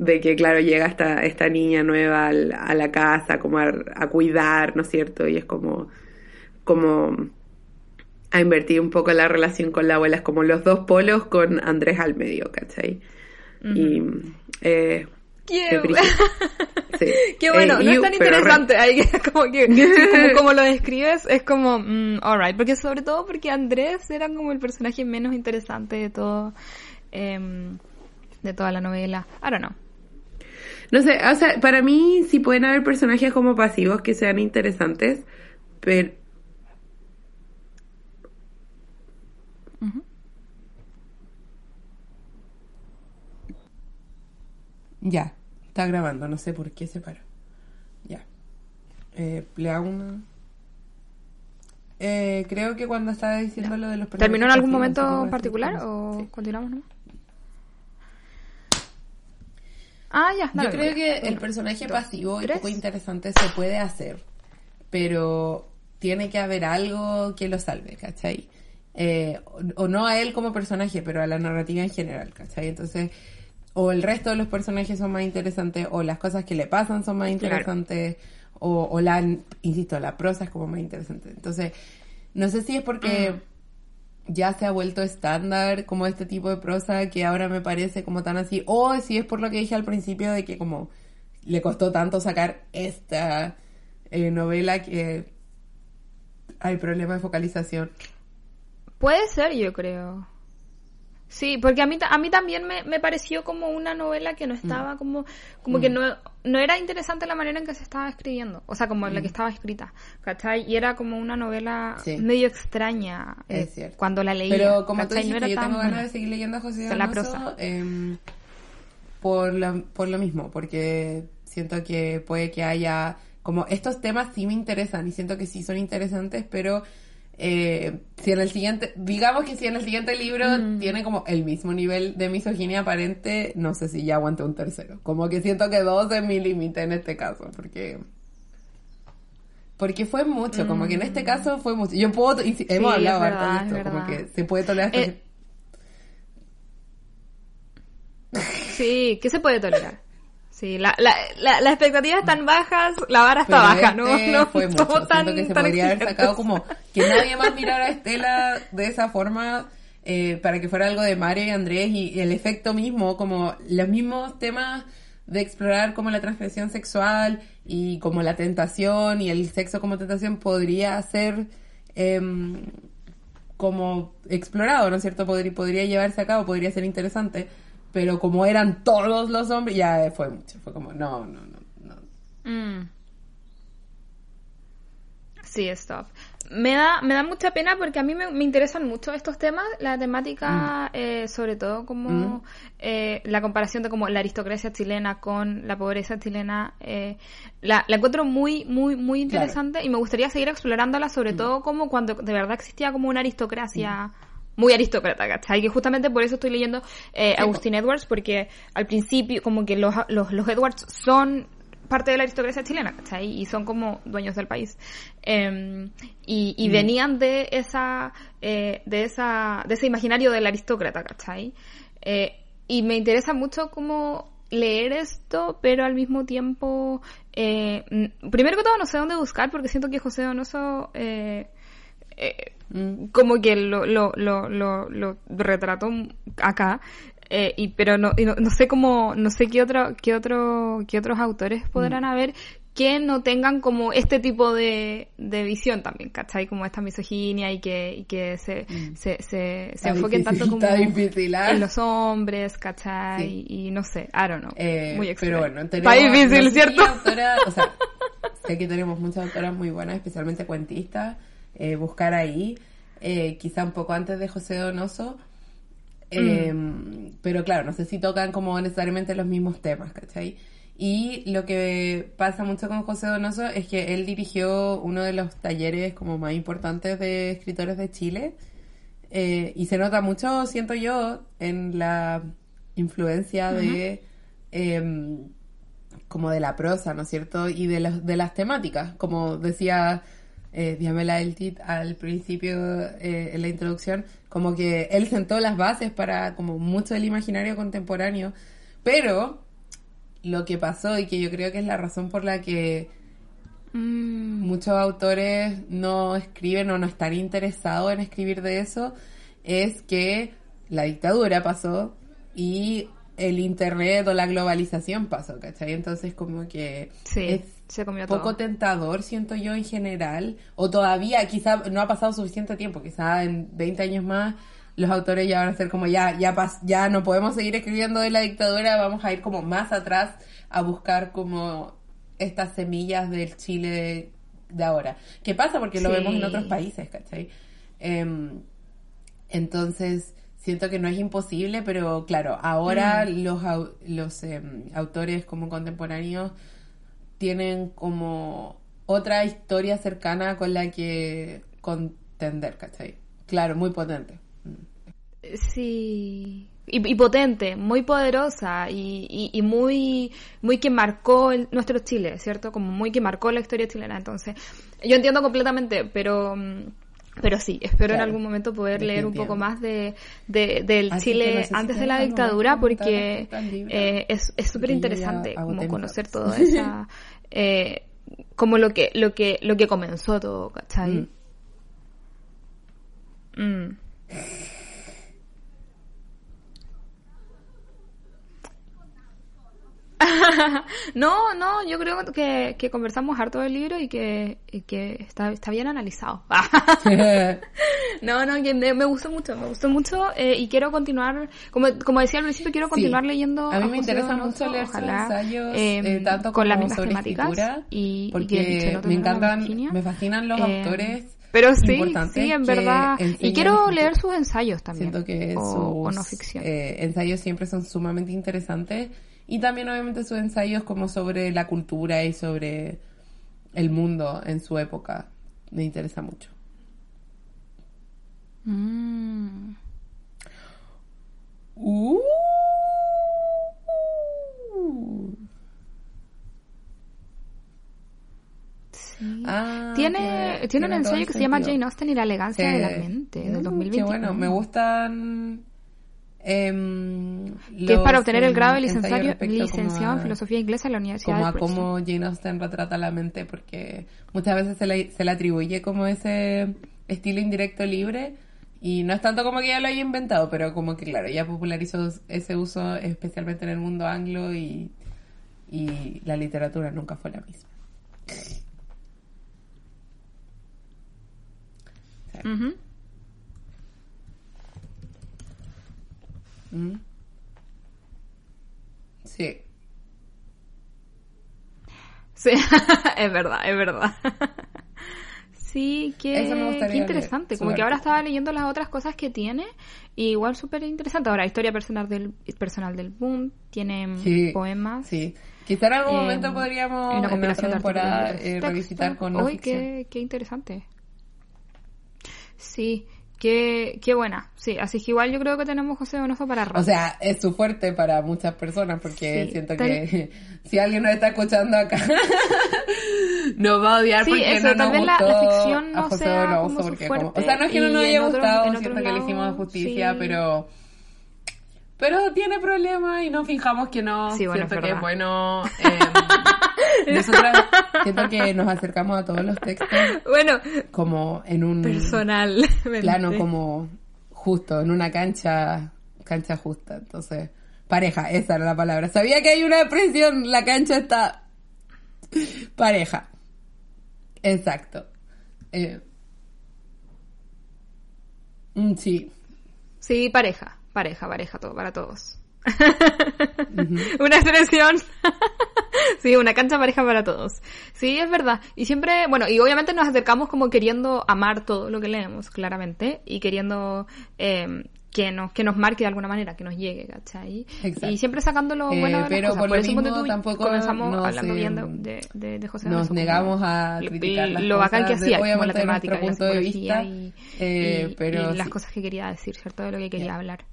de que, claro, llega esta, esta niña nueva a la casa como a, cuidar, ¿no es cierto? Y es como, como a invertir un poco la relación con la abuela, es como los dos polos con Andrés al medio, ¿cachai? Y... Eh, Qué, Qué bueno, eh, no es tan interesante. como, que, como, lo describes, es como, mm, alright. Porque sobre todo porque Andrés era como el personaje menos interesante de todo. Em, de toda la novela. I don't know. No sé, o sea, para mí sí pueden haber personajes como pasivos que sean interesantes, pero... Ya, está grabando, no sé por qué se paró. Ya. Eh, le hago una... Eh, creo que cuando estaba diciendo lo de los personajes... ¿Terminó en algún momento particular o continuamos nomás? Ah, ya. Yo creo que el personaje pasivo y poco interesante se puede hacer, pero tiene que haber algo que lo salve, ¿cachai? Eh, o, no a él como personaje, pero a la narrativa en general, ¿cachai? Entonces, o el resto de los personajes son más interesantes, o las cosas que le pasan son más interesantes, o, o, la, insisto, la prosa es como más interesante. Entonces, no sé si es porque... Mm ya se ha vuelto estándar como este tipo de prosa que ahora me parece como tan así, o si es por lo que dije al principio de que como le costó tanto sacar esta eh, novela que hay problema de focalización. Puede ser, yo creo. Sí, porque a mí, a mí también me, me pareció como una novela que no mm. estaba como, como que mm. no, no era interesante la manera en que se estaba escribiendo, o sea, como en la que mm. estaba escrita, ¿cachai? Y era como una novela medio extraña eh, cuando la leía. Pero como tú dijiste, yo tengo ganas de seguir leyendo a José Donoso, eh, por, lo, por lo mismo, porque siento que puede que haya, como estos temas sí me interesan y siento que sí son interesantes, pero eh, si en el siguiente, digamos que si en el siguiente libro tiene como el mismo nivel de misoginia aparente, no sé si ya aguante un tercero. Como que siento que dos es mi límite en este caso, porque porque fue mucho, como que en este mm. caso fue mucho. Yo puedo, hemos hablado verdad, de esto, como que se puede tolerar. Eh, sí, ¿qué se puede tolerar? Sí, la, la, la, las expectativas están bajas, la vara está baja, ¿no? Este no fue mucho. Tan, Siento que se podría haber sacado como que nadie más mirara a Estela de esa forma eh, para que fuera algo de Mario y Andrés y, el efecto mismo, como los mismos temas de explorar como la transgresión sexual y como la tentación y el sexo como tentación podría ser em, como explorado, ¿no es cierto? Podría, podría llevarse a cabo, podría ser interesante pero como eran todos los hombres, ya fue mucho. Fue como, no, no, no. no. Mm. Sí, stop. Me da, me da mucha pena porque a mí me, interesan mucho estos temas, la temática, mm. eh, sobre todo como mm. eh, la comparación de como la aristocracia chilena con la pobreza chilena, eh, la, la, encuentro muy, muy, muy interesante y me gustaría seguir explorándola, sobre todo como cuando de verdad existía como una aristocracia muy aristócrata, ¿cachai? Que justamente por eso estoy leyendo eh, Agustín Edwards, porque al principio como que los, los, los Edwards son parte de la aristocracia chilena, ¿cachai? Y son como dueños del país. Em, y, y mm. venían de esa, eh, de esa, de ese imaginario del aristócrata, ¿cachai? Eh, y me interesa mucho como leer esto, pero al mismo tiempo, eh, primero que todo no sé dónde buscar, porque siento que José Donoso, eh, eh. Como que lo, lo, lo, lo, retrató acá. Eh, y pero no, no, sé cómo no sé qué otro qué otro qué otros autores podrán mm. haber que no tengan como este tipo de, de visión también, ¿cachai? Como esta misoginia y que, y que se, Mm. se, se, se enfoquen difícil, tanto como difícil, ¿ah? en los hombres, ¿cachai? Sí. Y, no sé, I don't know. Eh, Muy extraño. pero bueno, tenemos, Está difícil, no ¿cierto? autora- o sea, sé que tenemos muchas autoras muy buenas, especialmente cuentistas. Eh, buscar ahí, eh, quizá un poco antes de José Donoso. Eh, Mm. Pero claro, no sé si tocan como necesariamente los mismos temas, ¿cachai? Y lo que pasa mucho con José Donoso es que él dirigió uno de los talleres como más importantes de escritores de Chile. Eh, y se nota mucho, siento yo, en la influencia de em, como de la prosa, ¿no es cierto? Y de, las de las temáticas, como decía eh, Diamela Eltit al principio eh, en la introducción, como que él sentó las bases para como mucho del imaginario contemporáneo, pero lo que pasó y que yo creo que es la razón por la que Mm, muchos autores no escriben o no están interesados en escribir de eso es que la dictadura pasó y el internet o la globalización pasó, ¿cachai? Entonces como que Sí, es se comió poco todo. tentador, siento yo en general, o todavía quizá no ha pasado suficiente tiempo, quizá en 20 años más los autores ya van a ser como ya ya pas- ya no podemos seguir escribiendo de la dictadura, vamos a ir como más atrás a buscar como estas semillas del Chile de, de ahora. ¿Qué pasa? Porque lo Sí. vemos en otros países, ¿cachai? Em, entonces, siento que no es imposible, pero claro, ahora los, au- los em, autores como contemporáneos tienen como otra historia cercana con la que contender, ¿cachai? Claro, muy potente. Sí. Y, y potente, muy poderosa y, y, y muy, muy que marcó el- nuestro Chile, ¿cierto? Como muy que marcó la historia chilena. Entonces, yo entiendo completamente, pero, mm, pero sí, espero en algún momento poder leer un poco más de, de- del Así Chile antes de la dictadura porque eh, es súper interesante como conocer toda esa... eh, como lo que, lo que, lo que comenzó todo, ¿cachai? Mm. no, no, yo creo que, que conversamos harto del libro y que, y que está, está bien analizado. no, no, que me, me gustó mucho, me gustó mucho eh, y quiero continuar, como, como decía al principio, quiero continuar Sí. leyendo. A mí me interesa mucho leer sus ojalá, ensayos, em, eh, tanto con las como sobre temáticas escritura, y, y porque que se note me encantan, me fascinan los Eh, autores Pero sí, sí, en verdad. Y quiero escritura. leer sus ensayos también. Siento que o, sus o no ficción. eh, ensayos siempre son sumamente interesantes y también obviamente sus ensayos como sobre la cultura y sobre el mundo en su época me interesa mucho. Mm. Uh. Sí. Ah, tiene tiene- tiene un ensayo que se llama. Jane Austen y la elegancia de la mente, Mm, del Qué 2021. bueno, me gustan. Em, Que es para obtener el grado de licenciado en filosofía inglesa en la Universidad como de a cómo Jane Austen retrata la mente, porque muchas veces se le, se le atribuye como ese estilo indirecto libre, y no es tanto como que ella lo haya inventado, pero como que, claro, ella popularizó ese uso especialmente en el mundo anglo y, y la literatura nunca fue la misma. ¿Mm? Sí. Sí, es verdad, es verdad. Sí, qué interesante. Como que ahora estaba leyendo las otras cosas que tiene, y igual súper interesante. Ahora, historia personal del personal del boom, tiene Sí, poemas. Sí. Quizá en algún eh, momento podríamos y una en compilación temporada de eh, revisitar con no Uy, ficción. qué, qué interesante. Sí, qué, qué buena. Sí, así que igual yo creo que tenemos José Donoso para rato. O sea, es su fuerte para muchas personas porque Sí, siento tal- que si alguien nos está escuchando acá nos va a odiar Sí, porque eso, no tal nos vez gustó la ficción a José sea Donoso como su porque como- o sea, no es que no nos haya otro- gustado, siento que le lado, hicimos justicia, sí. pero pero tiene problemas y no fijamos que no. Sí, bueno, siento es que es verdad. bueno. eh, nosotras siento que nos acercamos a todos los textos Bueno, como en un personal. plano como justo, en una cancha, cancha justa. Entonces, pareja, esa era la palabra. Sabía que hay una expresión, la cancha está Pareja. Exacto. Eh, mm, sí. Sí, pareja. Pareja, pareja, todo, para todos. una expresión. sí, una cancha pareja para todos. Sí, es verdad. Y siempre, bueno, y obviamente nos acercamos como queriendo amar todo lo que leemos, claramente, y queriendo eh, que nos, que nos marque de alguna manera, que nos llegue, ¿cachai? Y siempre sacando lo bueno de las pero cosas. por, Por, lo eso mismo, cuando tú tampoco comenzamos nos, hablando eh, bien de, de, de José Nos Alonso, negamos a criticar las lo bacán que cosas hacía, como la temática, la psicología vista, y, eh, y- pero y las cosas que quería decir, ¿cierto? De lo que quería hablar.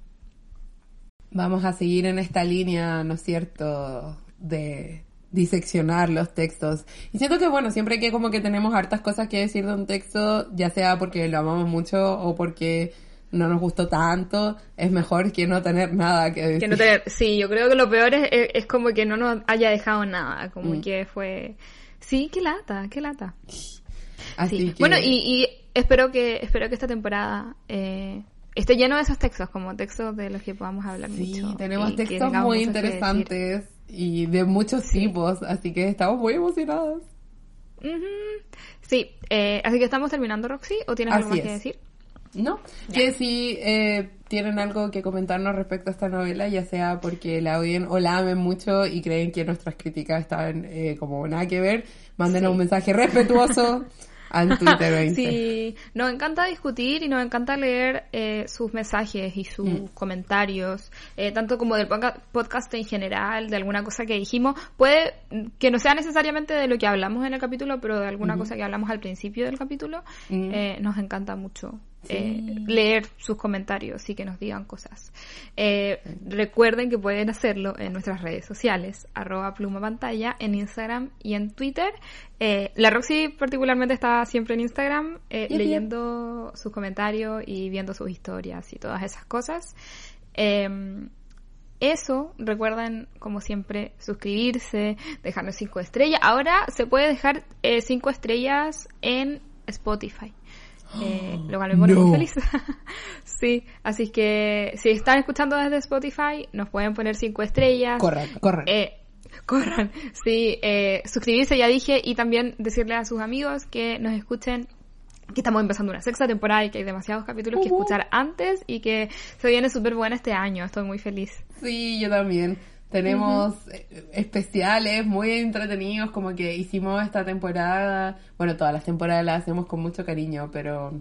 Vamos a seguir en esta línea, ¿no es cierto?, de diseccionar los textos. Y siento que, bueno, siempre que como que tenemos hartas cosas que decir de un texto, ya sea porque lo amamos mucho o porque no nos gustó tanto, es mejor que no tener nada que decir. Que no tener, sí, yo creo que lo peor es, es, es como que no nos haya dejado nada, como Mm. que fue... Sí, qué lata, qué lata. Así Sí. que- Bueno, y, y espero que espero que esta temporada eh, esté lleno de esos textos, como textos de los que podamos hablar Sí, mucho. tenemos que textos muy que interesantes y de muchos tipos, así que estamos muy emocionados. Ujú. Sí, eh, así que estamos terminando, Roxy, ¿o tienes algo Así más que es. decir? ¿No? Que si eh, tienen algo que comentarnos respecto a esta novela, ya sea porque la odien o la amen mucho y creen que nuestras críticas están eh, como nada que ver, mándenos Sí. un mensaje respetuoso al Twitter 20. Sí, nos encanta discutir y nos encanta leer eh, sus mensajes y sus Mm. comentarios, eh, tanto como del podca- podcast en general, de alguna cosa que dijimos. Puede que no sea necesariamente de lo que hablamos en el capítulo, pero de alguna cosa que hablamos al principio del capítulo. Mm. Eh, nos encanta mucho Sí. eh, leer sus comentarios y que nos digan cosas. Eh, recuerden que pueden hacerlo en nuestras redes sociales, arroba pluma pantalla, en Instagram y en Twitter. Eh, la Roxy particularmente está siempre en Instagram leyendo sus comentarios y viendo sus historias y todas esas cosas. Eh, eso, recuerden, como siempre, suscribirse, dejarnos cinco estrellas. Ahora se puede dejar cinco estrellas en Spotify. Eh, lo cual me pone No. muy feliz. sí, así que si están escuchando desde Spotify, nos pueden poner cinco estrellas. Corran, corran. Eh, corran, sí, eh, suscribirse ya dije y también decirle a sus amigos que nos escuchen que estamos empezando una sexta temporada y que hay demasiados capítulos que escuchar antes y que se viene súper buena este año, estoy muy feliz. Sí, yo también. Tenemos eh, especiales muy entretenidos, como que hicimos esta temporada. Bueno, todas las temporadas las hacemos con mucho cariño, pero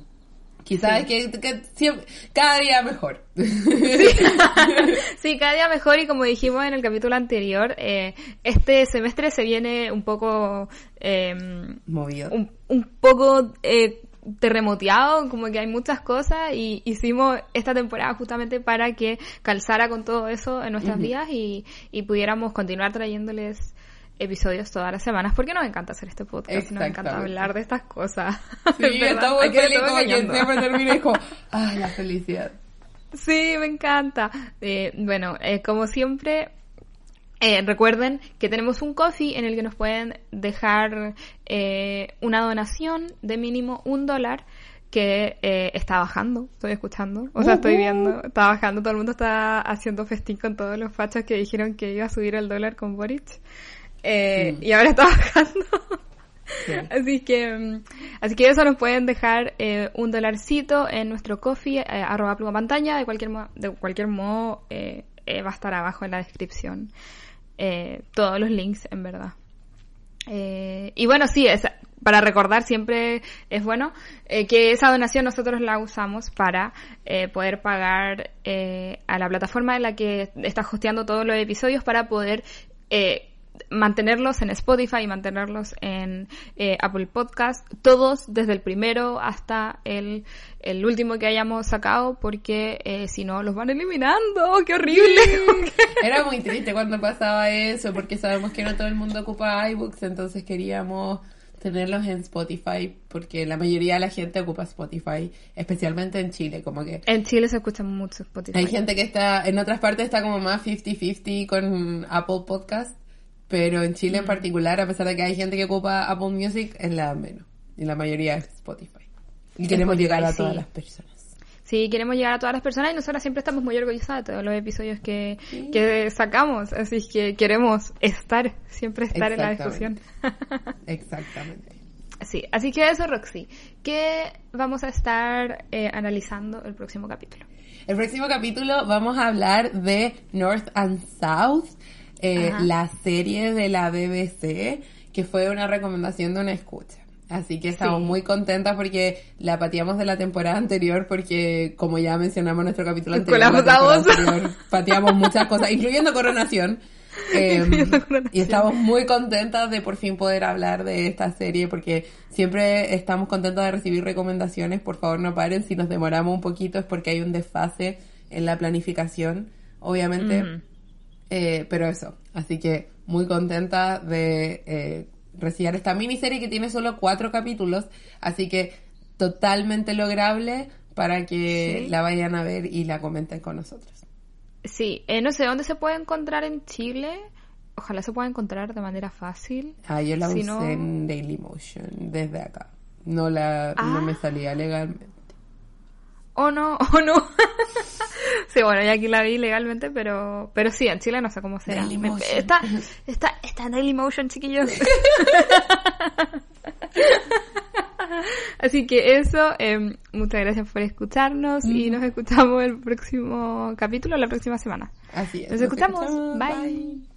quizás que, que siempre- cada día mejor. Sí, cada día mejor y como dijimos en el capítulo anterior, eh, este semestre se viene un poco... em, Movido. un, un poco eh, terremoteado, como que hay muchas cosas y hicimos esta temporada justamente para que calzara con todo eso en nuestras vidas y, y pudiéramos continuar trayéndoles episodios todas las semanas porque nos encanta hacer este podcast nos encanta hablar de estas cosas. Sí, Es verdad, está muy aquí me feliz, estoy como que siempre termina y como, ay, la felicidad. Sí, me encanta. Eh, bueno, eh, como siempre, eh, recuerden que tenemos un coffee en el que nos pueden dejar eh, una donación de mínimo un dólar que eh, está bajando, estoy escuchando, o sea, estoy viendo, está bajando, todo el mundo está haciendo festín con todos los fachos que dijeron que iba a subir el dólar con Boric. Eh, Mm. Y ahora está bajando. Sí. Así que, mm, así que eso nos pueden dejar eh, un dolarcito en nuestro coffee, eh, arroba pluma pantalla, de cualquier, de cualquier modo eh, eh, va a estar abajo en la descripción eh, todos los links, en verdad. Eh, y bueno, sí, para recordar siempre es bueno eh, que esa donación nosotros la usamos para eh, poder pagar eh, a la plataforma en la que está hosteando todos los episodios para poder eh, mantenerlos en Spotify y mantenerlos en eh, Apple Podcast, todos desde el primero hasta el, el último que hayamos sacado, porque eh, si no los van eliminando, qué horrible. Era muy triste cuando pasaba eso, porque sabemos que no todo el mundo ocupa iBooks, entonces queríamos tenerlos en Spotify, porque la mayoría de la gente ocupa Spotify, especialmente en Chile, como que en Chile se escucha mucho Spotify. hay gente que está, en otras partes está como más 50-50 con Apple Podcast, pero en Chile en Mm. particular, a pesar de que hay gente que ocupa Apple Music, es la menos, y la mayoría es Spotify. Y queremos Spotify, llegar a sí. todas las personas. Sí, queremos llegar a todas las personas y nosotras siempre estamos muy orgullosas de todos los episodios que, que sacamos, así que queremos estar, siempre estar en la discusión. Exactamente. Sí, así que eso, Roxy. ¿Qué vamos a estar eh, analizando el próximo capítulo? El próximo capítulo vamos a hablar de North and South, eh, la serie de la BBC, que fue una recomendación de una escucha. Así que estamos muy contentas porque la pateamos de la temporada anterior porque, como ya mencionamos en nuestro capítulo anterior, anterior pateamos muchas cosas, incluyendo Coronación. Em, y estamos muy contentas de por fin poder hablar de esta serie porque siempre estamos contentas de recibir recomendaciones. Por favor, no paren. Si nos demoramos un poquito es porque hay un desfase en la planificación, obviamente. Eh, pero eso, así que muy contenta de eh, recibir esta miniserie que tiene solo cuatro capítulos, así que totalmente lograble para que la vayan a ver y la comenten con nosotros. Sí, eh, no sé dónde se puede encontrar en Chile. Ojalá se pueda encontrar de manera fácil. Ah, yo la usé en Dailymotion desde acá. No la no me ah. salía legalmente. Oh no, oh no. sí, bueno, ya aquí la vi legalmente, pero pero sí, en Chile no sé cómo será. está, está, está en Dailymotion, chiquillos. Así que eso, em, muchas gracias por escucharnos y nos escuchamos el próximo capítulo, la próxima semana. Así es. Nos, escuchamos. bye.